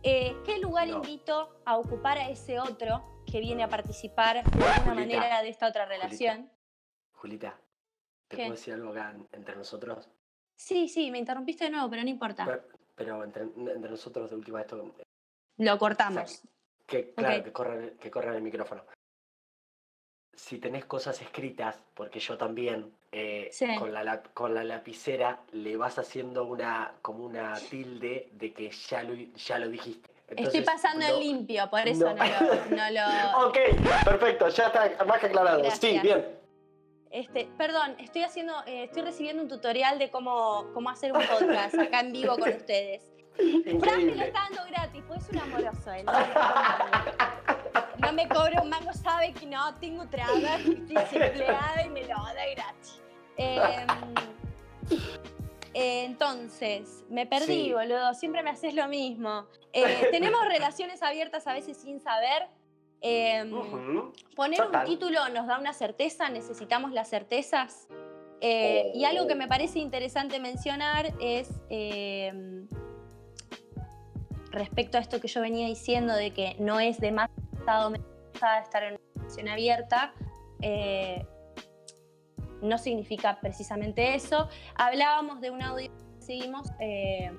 Eh, ¿Qué lugar No. invito a ocupar a ese otro que viene a participar de alguna Julita. manera de esta otra relación? Julita, ¿te ¿Qué? puedo decir algo acá entre nosotros? Sí, sí, me interrumpiste de nuevo, pero no importa. Pero, pero entre, entre nosotros de última esto, Lo cortamos. Que claro, que corran que corran el micrófono. Si tenés cosas escritas, porque yo también, eh, Sí. con, la, con la lapicera le vas haciendo una como una tilde de que ya lo, ya lo dijiste. Estoy pasando no- en limpio, por eso no. no, lo, no lo- Ok, perfecto, ya está más que aclarado. Sí, bien. Este, perdón, estoy haciendo, eh, estoy recibiendo un tutorial de cómo, cómo hacer un podcast acá en vivo con ustedes. Fran me lo está dando gratis, pues es un amoroso él. No me cobra, no me cobra un mango, sabe que no tengo trabajo, estoy desempleada y me lo da gratis. Em, eh, entonces, me perdí, Sí. boludo. Siempre me haces lo mismo. Eh, tenemos relaciones abiertas a veces sin saber. Em. Poner Total. un título nos da una certeza, necesitamos las certezas. Eh, Y algo que me parece interesante mencionar es eh, respecto a esto que yo venía diciendo de que no es demasiado estar en una relación abierta, eh, no significa precisamente eso. Hablábamos de un audio que seguimos eh,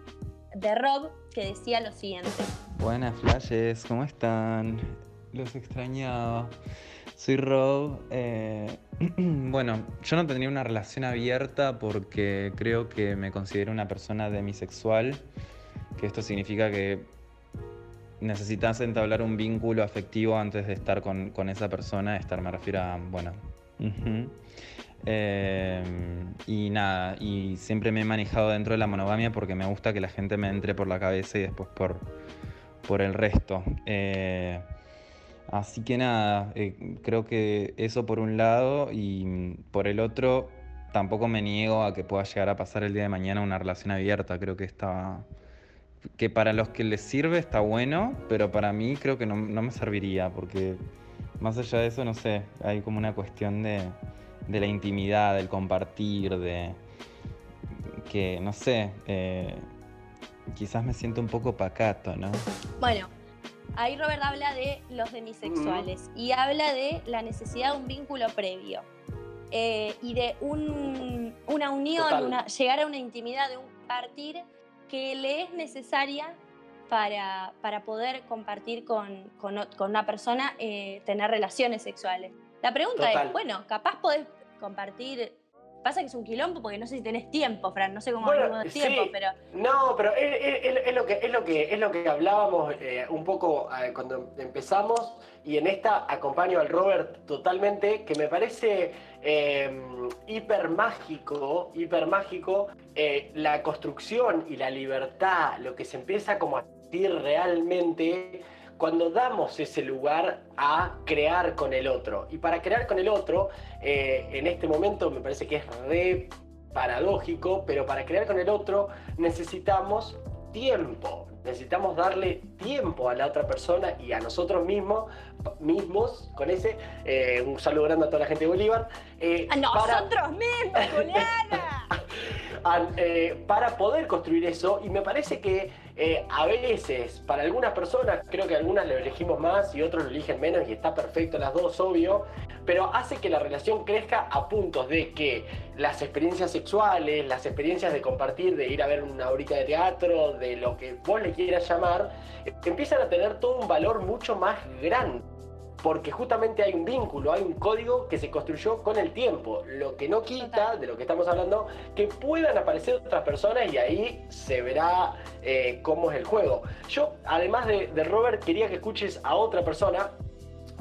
de Rob que decía lo siguiente. Buenas flashes, ¿cómo están? Los extrañaba. Soy Rob. Eh, bueno, yo no tendría una relación abierta porque creo que me considero una persona demisexual, que esto significa que necesitas entablar un vínculo afectivo antes de estar con, esa persona. Estar me refiero a, bueno. Eh, y nada, y siempre me he manejado dentro de la monogamia porque me gusta que la gente me entre por la cabeza y después por, por el resto. Eh, así que nada, eh, creo que eso por un lado y por el otro tampoco me niego a que pueda llegar a pasar el día de mañana una relación abierta. Creo que está que para los que les sirve está bueno, pero para mí creo que no, me serviría, porque más allá de eso, no sé, hay como una cuestión de, la intimidad, del compartir, de que, no sé, eh, quizás me siento un poco pacato, ¿no? Bueno, ahí Robert habla de los demisexuales y habla de la necesidad de un vínculo previo. Eh, y de una unión, llegar a una intimidad, de un compartir que le es necesaria para, para poder compartir con, con, una persona, eh, tener relaciones sexuales. La pregunta es, bueno, capaz podés compartir Pasa que es un quilombo porque no sé si tenés tiempo, Fran, no sé cómo bueno, de tiempo, pero. No, pero es, lo, que, es, lo, que, es lo que hablábamos eh, un poco eh, cuando empezamos, y en esta acompaño al Robert totalmente, que me parece em, hiper mágico, hiper mágico, eh, la construcción y la libertad, lo que se empieza como a sentir realmente cuando damos ese lugar a crear con el otro. Y para crear con el otro, eh, en este momento me parece que es re paradójico, pero para crear con el otro necesitamos tiempo. Necesitamos darle tiempo a la otra persona y a nosotros mismos, mismos con ese, eh, un saludo grande a toda la gente de Bolívar. Eh, a nosotros mismos, Juliana. Eh, para poder construir eso y me parece que eh, a veces para algunas personas, creo que algunas lo elegimos más y otros lo eligen menos y está perfecto las dos, obvio, pero hace que la relación crezca a puntos de que las experiencias sexuales, las experiencias de compartir, de ir a ver una horita de teatro, de lo que vos le quieras llamar, empiezan a tener todo un valor mucho más grande porque justamente hay un vínculo, hay un código que se construyó con el tiempo, lo que no quita de lo que estamos hablando, que puedan aparecer otras personas y ahí se verá eh, cómo es el juego. Yo, además de, de Robert, quería que escuches a otra persona,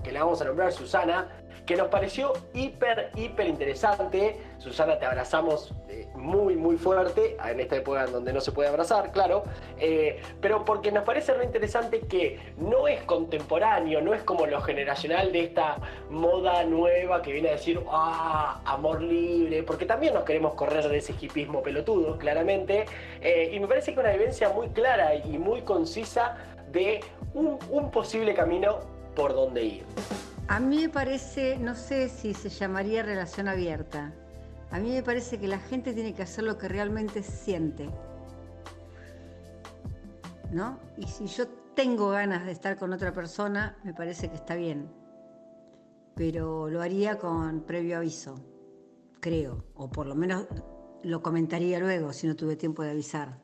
que le vamos a nombrar Susana, que nos pareció hiper, hiper interesante. Susana, te abrazamos eh, muy, muy fuerte, en esta época en donde no se puede abrazar, claro, eh, pero porque nos parece muy interesante que no es contemporáneo, no es como lo generacional de esta moda nueva que viene a decir, ah, amor libre, porque también nos queremos correr de ese hipismo pelotudo, claramente, eh, y me parece que una vivencia muy clara y muy concisa de un, un posible camino por donde ir. A mí me parece, no sé si se llamaría relación abierta. A mí me parece que la gente tiene que hacer lo que realmente siente. ¿No? Y si yo tengo ganas de estar con otra persona, me parece que está bien. Pero lo haría con previo aviso, creo. O por lo menos lo comentaría luego si no tuve tiempo de avisar.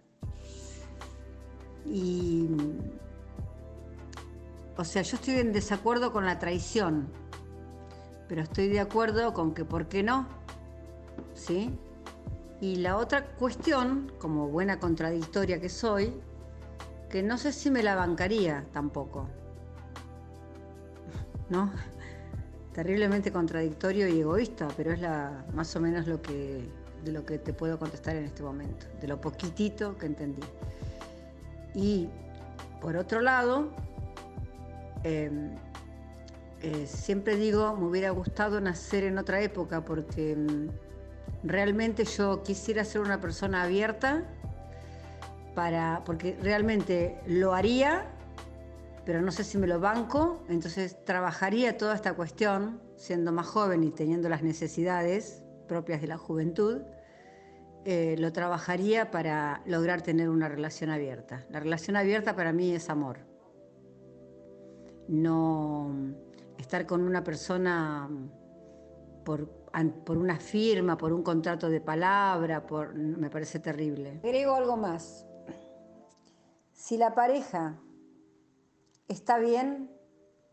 Y o sea, yo estoy en desacuerdo con la traición, pero estoy de acuerdo con que por qué no, ¿sí? Y la otra cuestión, como buena contradictoria que soy, que no sé si me la bancaría tampoco. ¿No? Terriblemente contradictorio y egoísta, pero es la, más o menos lo que, de lo que te puedo contestar en este momento, de lo poquitito que entendí. Y por otro lado, Em, eh, siempre digo, me hubiera gustado nacer en otra época porque em, realmente yo quisiera ser una persona abierta para, porque realmente lo haría, pero no sé si me lo banco, entonces trabajaría toda esta cuestión siendo más joven y teniendo las necesidades propias de la juventud. eh, lo trabajaría para lograr tener una relación abierta. La relación abierta para mí es amor. No estar con una persona por, por una firma, por un contrato de palabra, por, me parece terrible. Agrego algo más. Si la pareja está bien,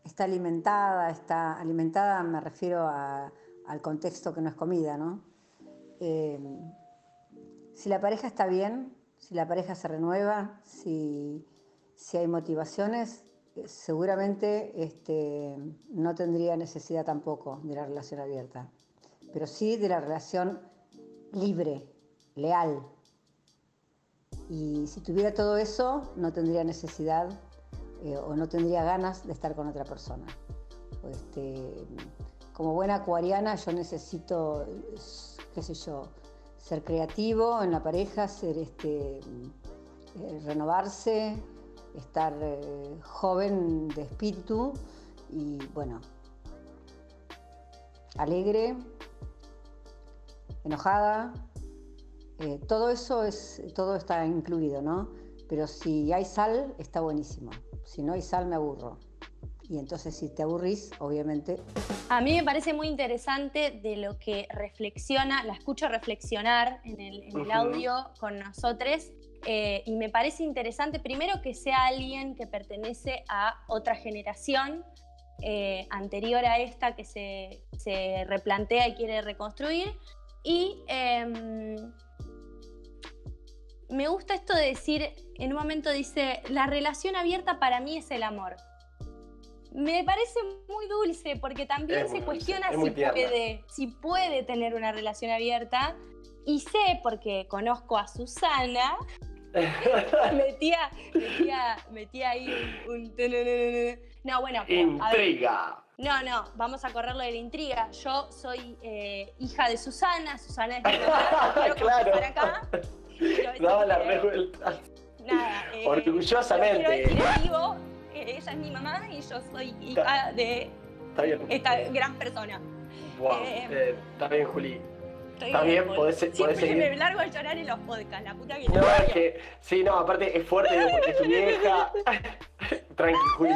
está alimentada, está alimentada, me refiero al contexto que no es comida, ¿no? Eh, si la pareja está bien, si la pareja se renueva, si, hay motivaciones, seguramente este, no tendría necesidad tampoco de la relación abierta, pero sí de la relación libre, leal. Y si tuviera todo eso, no tendría necesidad eh, o no tendría ganas de estar con otra persona. Este, como buena acuariana yo necesito, qué sé yo, ser creativo en la pareja, ser este, eh, renovarse, estar eh, joven de espíritu y bueno, alegre, enojada, todo eso es, todo está incluido, ¿no? Pero si hay sal, está buenísimo. Si no hay sal, me aburro. Y entonces si te aburrís, obviamente... A mí me parece muy interesante de lo que reflexiona, la escucho reflexionar en el, audio con nosotros. Eh, y me parece interesante, primero, que sea alguien que pertenece a otra generación eh, anterior a esta que se, se, replantea y quiere reconstruir. Y em, me gusta esto de decir, en un momento dice, la relación abierta para mí es el amor. Me parece muy dulce porque también se cuestiona si puede, si puede tener una relación abierta. Y sé, porque conozco a Susana, metía, metía, metía ahí un, No, bueno. Intriga. no, no, vamos a correrlo de la intriga. Yo soy eh, hija de Susana, Susana es mi claro. acá. No, la revuelta. Nada. Eh, Orgullosamente. ella es mi mamá y yo soy hija de esta gran persona. Wow. Eh, está bien, Juli. Está bien, podés, Siempre seguir. me largo a llorar en los podcasts, la puta que No, es que, sí, no, aparte es fuerte, porque es tu vieja. Tranqui, Juli.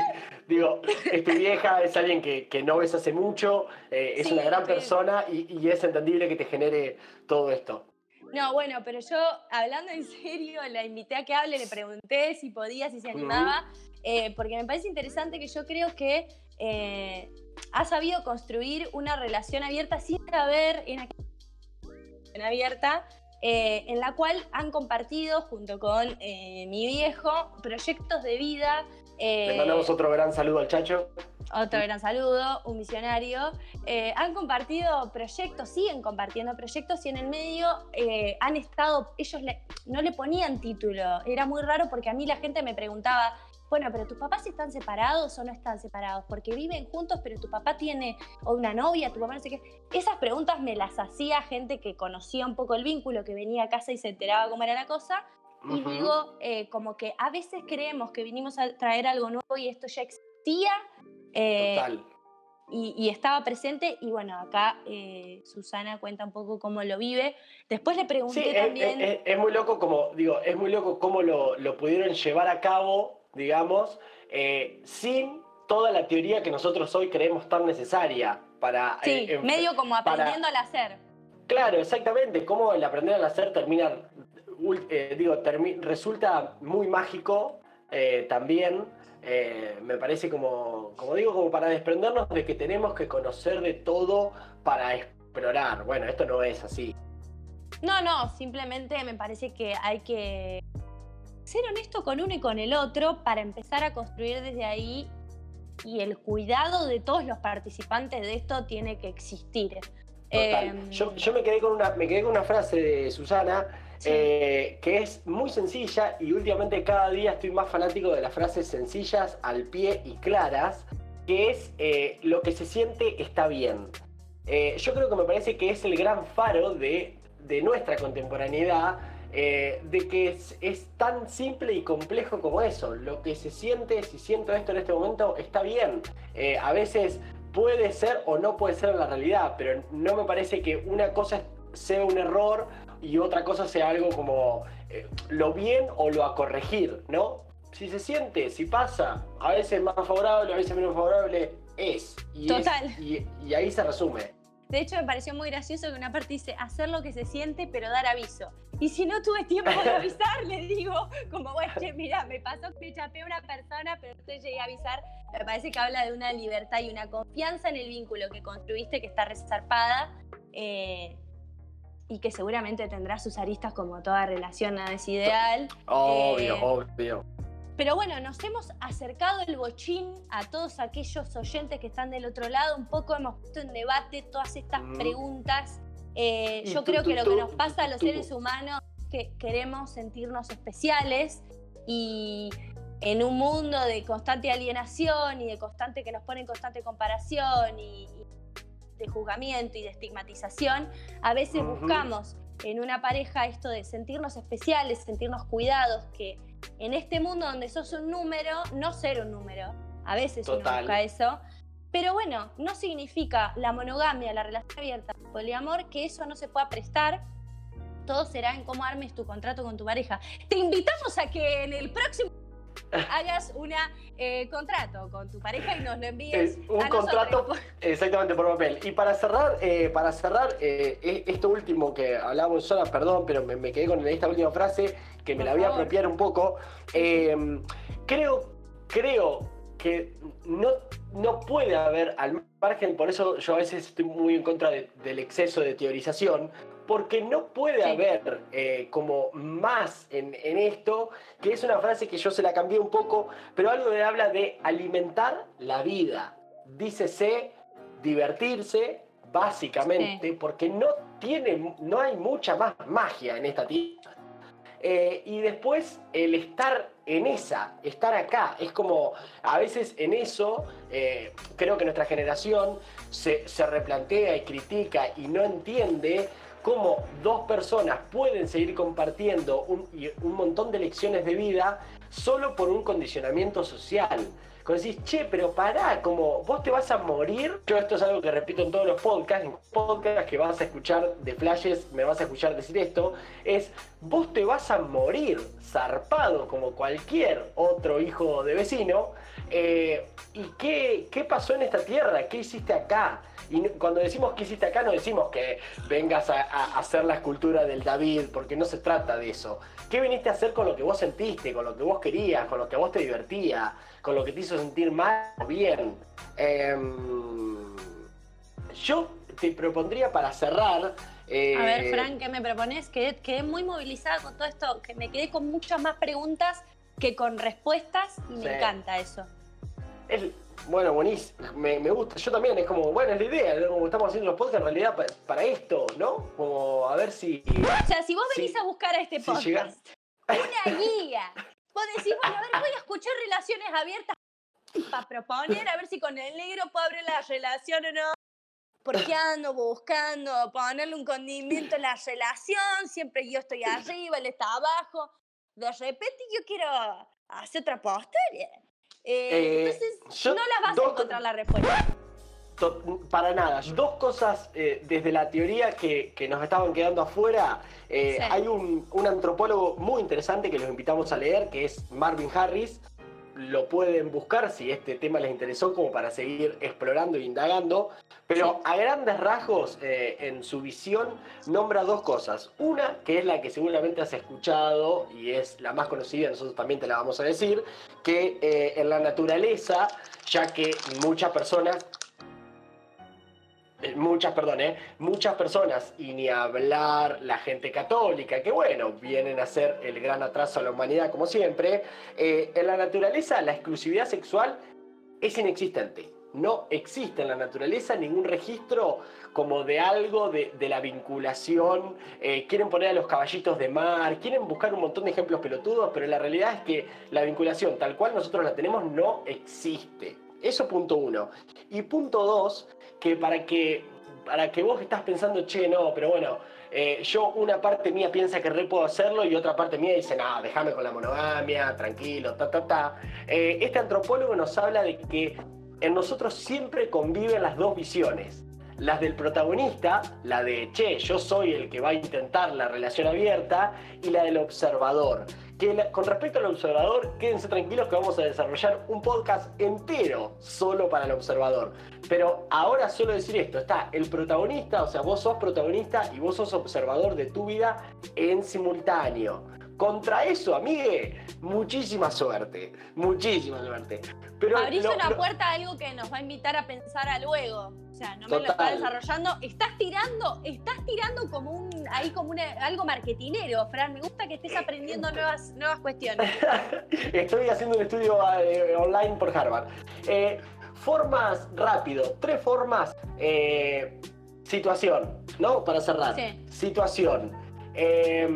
Digo, es tu vieja, es alguien que, que no ves hace mucho, eh, es una gran persona y, y, es entendible que te genere todo esto. No, bueno, pero yo, hablando en serio, la invité a que hable, le pregunté si podía, si se animaba, eh, porque me parece interesante que yo creo que eh, ha sabido construir una relación abierta sin saber en abierta, eh, en la cual han compartido junto con mi viejo proyectos de vida. Le mandamos otro gran saludo al Chacho. Otro gran saludo, un misionario. Eh, han compartido proyectos, siguen compartiendo proyectos y en el medio eh, han estado, ellos no le ponían título. Era muy raro porque a mí la gente me preguntaba, bueno, pero tus papás están separados o no están separados, porque viven juntos, pero tu papá tiene o una novia, tu papá no sé qué. Esas preguntas me las hacía gente que conocía un poco el vínculo, que venía a casa y se enteraba cómo era la cosa. Y digo, eh, como que a veces creemos que vinimos a traer algo nuevo y esto ya existía, eh, Total. Y, estaba presente y bueno, acá eh, Susana cuenta un poco cómo lo vive. Después le pregunté también... Es, muy loco como, digo, es muy loco cómo lo, pudieron llevar a cabo, digamos, eh, sin toda la teoría que nosotros hoy creemos tan necesaria para... Sí, medio como aprendiendo al hacer. Claro, exactamente, cómo el aprender al hacer termina, digo, resulta muy mágico también eh, me parece como, como digo, como para desprendernos de que tenemos que conocer de todo para explorar. Bueno, esto no es así. No, no, simplemente me parece que hay que ser honesto con uno y con el otro para empezar a construir desde ahí y el cuidado de todos los participantes de esto tiene que existir. Em, yo, yo, me, quedé con una, me quedé con una frase de Susana eh, que es muy sencilla y últimamente cada día estoy más fanático de las frases sencillas, al pie y claras, que es eh, lo que se siente está bien. Eh, yo creo que me parece que es el gran faro de, nuestra contemporaneidad, de que es, es, tan simple y complejo como eso. Lo que se siente, si siento esto en este momento, está bien. a veces puede ser o no puede ser la realidad, pero no me parece que una cosa sea un error y otra cosa sea algo como eh, lo bien o lo a corregir, ¿no? Si se siente, si pasa, a veces más favorable, a veces menos favorable, es. Y es- Total. y, y ahí se resume. De hecho, me pareció muy gracioso que una parte dice hacer lo que se siente, pero dar aviso. Y si no tuve tiempo de avisar, le digo, como, bueno, che, mira, me pasó que chapé a una persona, pero no te llegué a avisar. Me parece que habla de una libertad y una confianza en el vínculo que construiste que está resarpada eh, y que seguramente tendrá sus aristas como toda relación nada es ideal. Obvio, Eh, obvio. Pero bueno, nos hemos acercado el bochín a todos aquellos oyentes que están del otro lado. Un poco hemos puesto en debate todas estas Mm. preguntas. Eh, yo creo que lo que nos pasa a los seres humanos es que queremos sentirnos especiales y en un mundo de constante alienación y de constante que nos pone en constante comparación y, y de juzgamiento y de estigmatización, a veces buscamos en una pareja esto de sentirnos especiales, sentirnos cuidados, que en este mundo donde sos un número, no ser un número. A veces uno Total. busca eso. Pero bueno, no significa la monogamia, la relación abierta, el poliamor, que eso no se pueda prestar. Todo será en cómo armes tu contrato con tu pareja. Te invitamos a que en el próximo hagas un contrato con tu pareja y nos lo envíes. Es un a nosotros. contrato exactamente por papel. Y para cerrar, eh, para cerrar eh, e- esto último que hablábamos sola, perdón, pero me, me quedé con esta última frase que me Por la voy a favor. apropiar un poco. Eh, creo, creo que no, no puede haber, al margen, por eso yo a veces estoy muy en contra de- del exceso de teorización, porque no puede Sí. haber eh, como más en, en esto, que es una frase que yo se la cambié un poco, pero algo que habla de alimentar la vida. Dícese divertirse, básicamente, porque no tiene, no hay mucha más magia en esta tierra. Eh, y después el estar en esa, estar acá, es como a veces en eso eh, creo que nuestra generación se, se replantea y critica y no entiende cómo dos personas pueden seguir compartiendo un, montón de lecciones de vida solo por un condicionamiento social. Cuando decís, che, pero pará, como vos te vas a morir. Yo esto es algo que repito en todos los podcasts, en podcasts que vas a escuchar de flashes, me vas a escuchar decir esto, es vos te vas a morir zarpado como cualquier otro hijo de vecino. Eh, ¿Y qué, qué pasó en esta tierra? ¿Qué hiciste acá? Y cuando decimos que hiciste acá, no decimos que vengas a, a hacer la escultura del David, porque no se trata de eso. ¿Qué viniste a hacer con lo que vos sentiste, con lo que vos querías, con lo que a vos te divertía, con lo que te hizo sentir mal o bien? Em, yo te propondría para cerrar. eh, A ver, Fran, ¿qué me propones? Quedé, quedé muy movilizada con todo esto, que me quedé con muchas más preguntas que con respuestas y me encanta eso. es- bueno, buenísimo. Me, me gusta. Yo también, es como, bueno, es la idea, ¿no? como estamos haciendo los podcasts en realidad pa- para, esto, ¿no? Como a ver si. O sea, si vos venís a buscar a este Si podcast llega- una guía, vos decís, bueno, a ver, voy a escuchar relaciones abiertas para proponer, a ver si con el negro puedo abrir la relación o no. Porque ando buscando ponerle un condimento a la relación, siempre yo estoy arriba, él está abajo. De repente yo quiero hacer otra postura. Eh, Eh, entonces, yo- no las vas a encontrar la respuesta. Para nada. Dos cosas eh, desde la teoría que, que nos estaban quedando afuera. Eh, Sí. Hay un, un antropólogo muy interesante que los invitamos a leer, que es Marvin Harris. Lo pueden buscar si este tema les interesó, como para seguir explorando e indagando. Pero a grandes rasgos, eh, en su visión, nombra dos cosas. Una, que es la que seguramente has escuchado y es la más conocida, nosotros también te la vamos a decir, que eh, en la naturaleza, ya que muchas personas eh, muchas, perdón, eh, muchas personas, y ni hablar la gente católica, que bueno, vienen a ser el gran atraso a la humanidad como siempre, eh, en la naturaleza la exclusividad sexual es inexistente. No existe en la naturaleza ningún registro como de algo de, de la vinculación. eh, quieren poner a los caballitos de mar, quieren buscar un montón de ejemplos pelotudos, pero la realidad es que la vinculación tal cual nosotros la tenemos no existe. Eso punto uno. Y punto dos, que para que, para que vos estás pensando, che, no, pero bueno, eh, yo una parte mía piensa que re puedo hacerlo y otra parte mía dice, no, déjame con la monogamia, tranquilo, ta, ta, ta. Eh, este antropólogo nos habla de que en nosotros siempre conviven las dos visiones. las del protagonista, la de, che, yo soy el que va a intentar la relación abierta, y la del observador. Que con respecto al observador, quédense tranquilos que vamos a desarrollar un podcast entero solo para el observador. Pero ahora solo decir esto, está el protagonista, o sea, vos sos protagonista y vos sos observador de tu vida en simultáneo. Contra eso, amigue, muchísima suerte, muchísima suerte. Pero Abrís una puerta a algo que nos va a invitar a pensar a luego. O sea, no me lo Total. está desarrollando. Estás tirando, estás tirando como un, ahí como una- algo marketinero, Fran. Me gusta que estés aprendiendo nuevas, nuevas cuestiones. Estoy haciendo un estudio eh, online por Harvard. Eh, formas rápido, tres formas. eh, situación, ¿no? Para cerrar. Sí. Situación. Eh,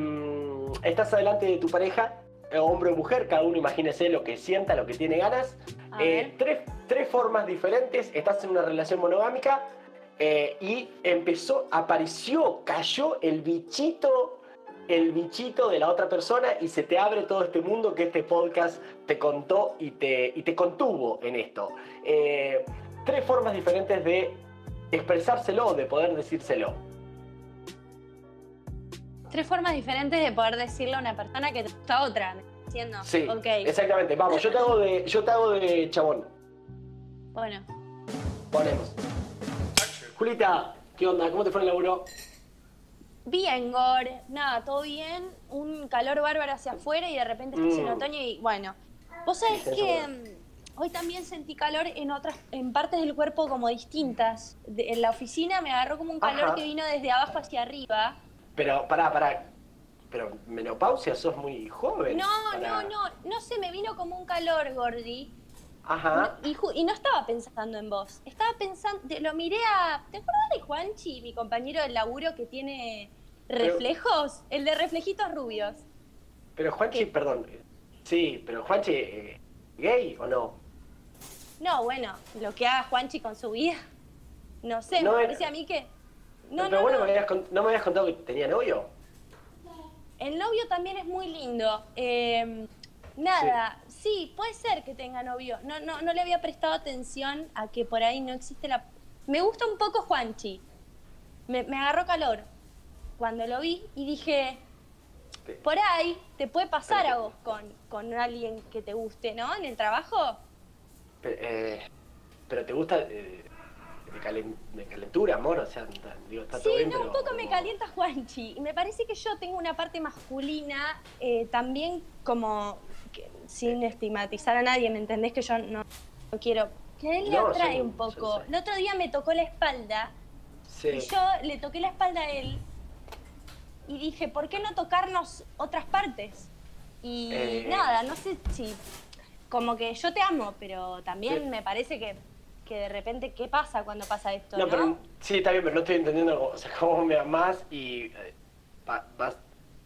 estás adelante de tu pareja, eh, hombre o mujer, cada uno imagínese lo que sienta, lo que tiene ganas. Eh, tres, tres formas diferentes, estás en una relación monogámica eh, y empezó, apareció, cayó el bichito, el bichito de la otra persona y se te abre todo este mundo que este podcast te contó y te, y te contuvo en esto. Eh, tres formas diferentes de expresárselo, de poder decírselo. Tres formas diferentes de poder decirle a una persona que te gusta otra. ¿me estás diciendo? Sí, Ok. exactamente. Vamos, yo te hago de, yo te hago de chabón. Bueno. Ponemos. Julita, ¿qué onda? ¿Cómo te fue el laburo? Bien, Gor. Nada, todo bien. Un calor bárbaro hacia afuera y de repente estás en Mm. otoño y bueno. Vos sabés Sí, que mm, hoy también sentí calor en otras, en partes del cuerpo como distintas. De- en la oficina me agarró como un calor Ajá. que vino desde abajo hacia arriba. Pero, pará, pará. Pero menopausia, sos muy joven. No, no, no, no sé, me vino como un calor, Gordi. Ajá. Y, no estaba pensando en vos. Estaba pensando, lo miré a. ¿Te acuerdas de Juanchi, mi compañero del laburo que tiene Pero- reflejos? El de reflejitos rubios. Pero Juanchi, perdón. Sí, pero Juanchi, eh, ¿gay o no? No, bueno, lo que haga Juanchi con su vida. No sé, No me era- parece a mí que. No, pero no, bueno, no. Me habías con- no me habías contado que tenía novio. El novio también es muy lindo. Eh, nada, sí. puede ser que tenga novio. No, no, no le había prestado atención a que por ahí no existe la. Me gusta un poco Juanchi. Me, me agarró calor cuando lo vi y dije, Sí. por ahí te puede pasar Pero- a vos con, con alguien que te guste, ¿no? En el trabajo. Eh, pero te gusta eh, de, calen- de calentura, amor, o sea, digo, está todo Sí, bien, no, un poco me calienta Juanchi. Y me parece que yo tengo una parte masculina eh, también como, que- sin estigmatizar a nadie, ¿me entendés? Que yo no, no quiero... Que él le No, atrae sí, un poco. El otro día me tocó la espalda Sí. y yo le toqué la espalda a él y dije, ¿por qué no tocarnos otras partes? Y Eh. nada, no sé si... Como que yo te amo, pero también Sí. me parece que, que de repente, ¿qué pasa cuando pasa esto? No, No, pero sí, está bien, pero no estoy entendiendo o sea, cómo me amás y eh, vas,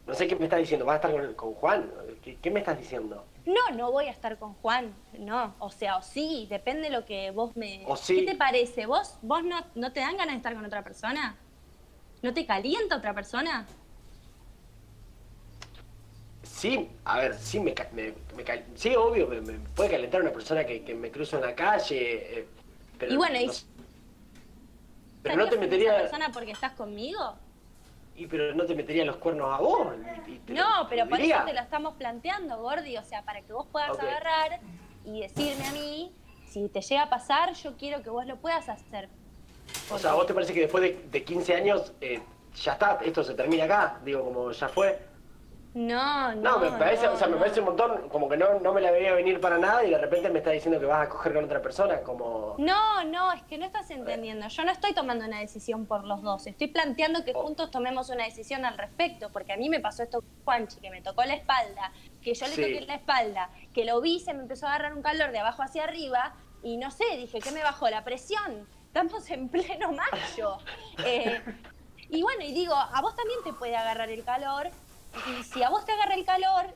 no sé qué me estás diciendo, ¿vas a estar con, con Juan? ¿Qué, qué me estás diciendo? No, no voy a estar con Juan, no. O sea, o sí, depende de lo que vos me... O sí. ¿Qué te parece? ¿Vos, vos no, no te dan ganas de estar con otra persona? ¿No te calienta otra persona? Sí, a ver, sí, me, me, sí, obvio, me, me puede calentar una persona que, que me cruza en la calle, eh, pero Y bueno, y- pero no te ¿Estarías con esa metería, persona porque estás conmigo? y pero no te metería los cuernos a vos. No, pero por eso te lo estamos planteando, Gordi. O sea, para que vos puedas agarrar y decirme a mí, si te llega a pasar, yo quiero que vos lo puedas hacer. O sea, ¿a vos te parece que después de, de 15 años eh, ya está, esto se termina acá? Digo, como ya fue. No, No, no. me parece, o sea, me parece un montón, como que no, no me la veía venir para nada y de repente me está diciendo que vas a coger con otra persona, como... No, no, es que no estás entendiendo. Yo no estoy tomando una decisión por los dos. Estoy planteando que Oh. juntos tomemos una decisión al respecto, porque a mí me pasó esto con Juanchi, que me tocó la espalda, que yo le Sí. toqué la espalda, que lo vi, se me empezó a agarrar un calor de abajo hacia arriba, y no sé, dije, ¿qué me bajó? La presión. Estamos en pleno mayo. Eh, y bueno, y digo, a vos también te puede agarrar el calor, y si a vos te agarra el calor,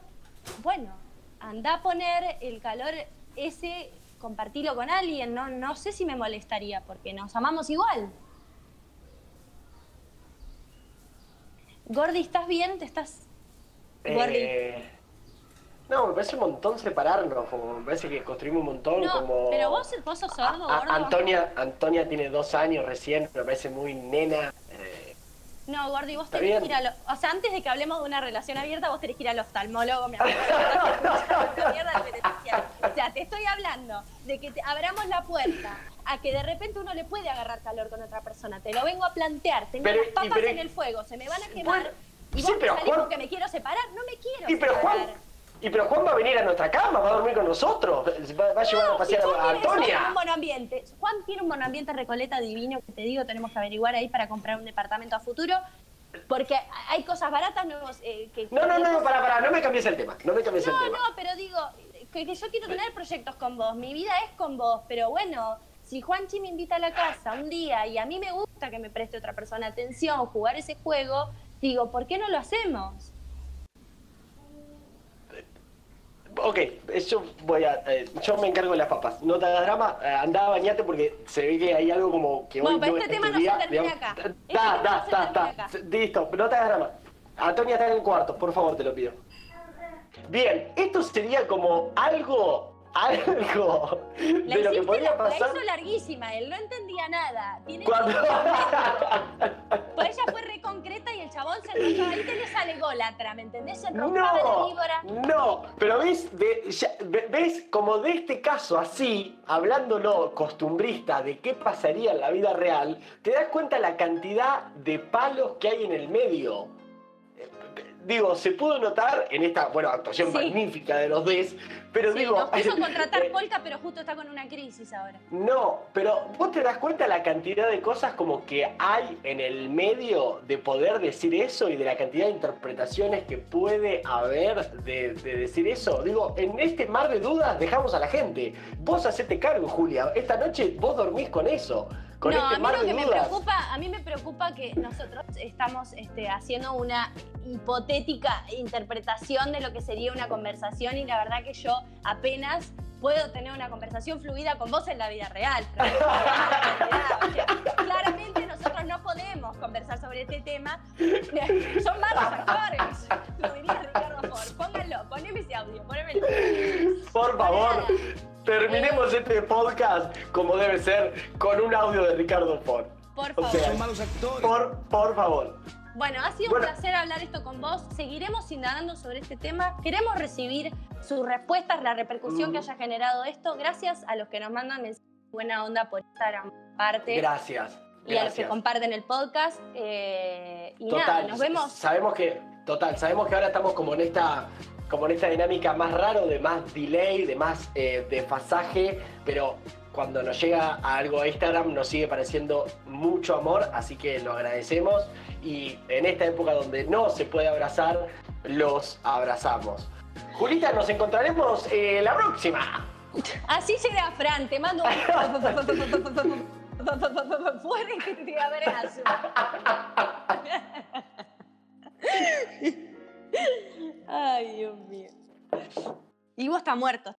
bueno, anda a poner el calor ese, compartilo con alguien, no, no sé si me molestaría, porque nos amamos igual. Gordi, ¿estás bien? ¿Te estás...? Gordi. Eh, No, me parece un montón separarnos, como me parece que construimos un montón No, como... pero vos, vos sos sordo, A- a- gordo. Antonia, Antonia tiene dos años recién, me parece muy nena. No, Gordi, vos tenés que ir a lo... O sea, antes de que hablemos de una relación abierta, vos tenés que ir al oftalmólogo, mi amor. O sea, te estoy hablando de que te abramos la puerta a que de repente uno le puede agarrar calor con otra persona. Te lo vengo a plantear. Tengo Pero- las y papas pero- en el fuego, se me van a quemar. Bueno, y sí, vos pero me salís Juan- que me quiero separar. No me quiero pero separar. Juan, y pero Juan va a venir a nuestra cama, va a dormir con nosotros, va, va a llevar a No, si pasear Juan a tiene solo Antonia. un monoambiente. Juan tiene un monoambiente recoleta divino que te digo, tenemos que averiguar ahí para comprar un departamento a futuro. Porque hay cosas baratas nuevos eh, que... No, no, no, no, para, para, no me cambies el tema, no me cambies el No, tema. no, pero digo, que, que yo quiero tener proyectos con vos, mi vida es con vos, pero bueno, si Juanchi me invita a la casa un día y a mí me gusta que me preste otra persona atención, jugar ese juego, digo, ¿por qué no lo hacemos? Ok, yo voy a, eh, yo me encargo de las papas. No te hagas drama, eh, andá a bañarte porque se ve que hay algo como que Bueno, hoy pero no este es tema no se termina digamos. acá. Está, tema está, está. Listo, no te hagas drama. Antonia está en el cuarto, por favor, te lo pido. Bien, esto sería como algo, algo La de lo que podría la, la pasar hizo larguísima, él no entendía nada. Tiene cuando... Pues ella fue re concreta y el chabón se enroscaba. Ahí tenés al ególatra, ¿me entendés? Se enroscaba No, víbora. no, pero ves, de- ya- ve- ves como de este caso así, hablándolo costumbrista de qué pasaría en la vida real, te das cuenta la cantidad de palos que hay en el medio. Digo, se pudo notar en esta, bueno, actuación Sí. magnífica de los Des, pero Sí, digo... nos a contratar eh, Polka, pero justo está con una crisis ahora. no, pero vos te das cuenta la cantidad de cosas como que hay en el medio de poder decir eso y de la cantidad de interpretaciones que puede haber de, de decir eso. Digo, en este mar de dudas dejamos a la gente. Vos hacete cargo, Julia. Esta noche vos dormís con eso. Con no, este a mí lo que me preocupa, a mí me preocupa que nosotros estamos este, haciendo una hipotética interpretación de lo que sería una conversación y la verdad que yo apenas puedo tener una conversación fluida con vos en la vida real. o sea, claramente nosotros no podemos conversar sobre este tema. Son malos actores, lo diría Ricardo Ford. Pónganlo, poneme ese audio, ponémelo. Por favor. Terminemos este podcast como debe ser con un audio de Ricardo Ford. Por O favor. sea, por, por favor. Bueno, ha sido Bueno. un placer hablar esto con vos. Seguiremos indagando sobre este tema. Queremos recibir sus respuestas, la repercusión Mm. que haya generado esto. Gracias a los que nos mandan mensajes de buena onda por Instagram, parte. Gracias. y a los que comparten el podcast. Eh, y nada, Total, nos vemos. Sabemos que, total, sabemos que ahora estamos como en esta, como en esta dinámica más raro, de más delay, de más eh, desfasaje, pero cuando nos llega a algo a Instagram nos sigue pareciendo mucho amor, así que lo agradecemos y en esta época donde no se puede abrazar, los abrazamos. Julita, nos encontraremos eh, la próxima. Así será, Fran. Te mando un. Fuerte que te abrazo. Ay, Dios mío. Y vos estás muerto.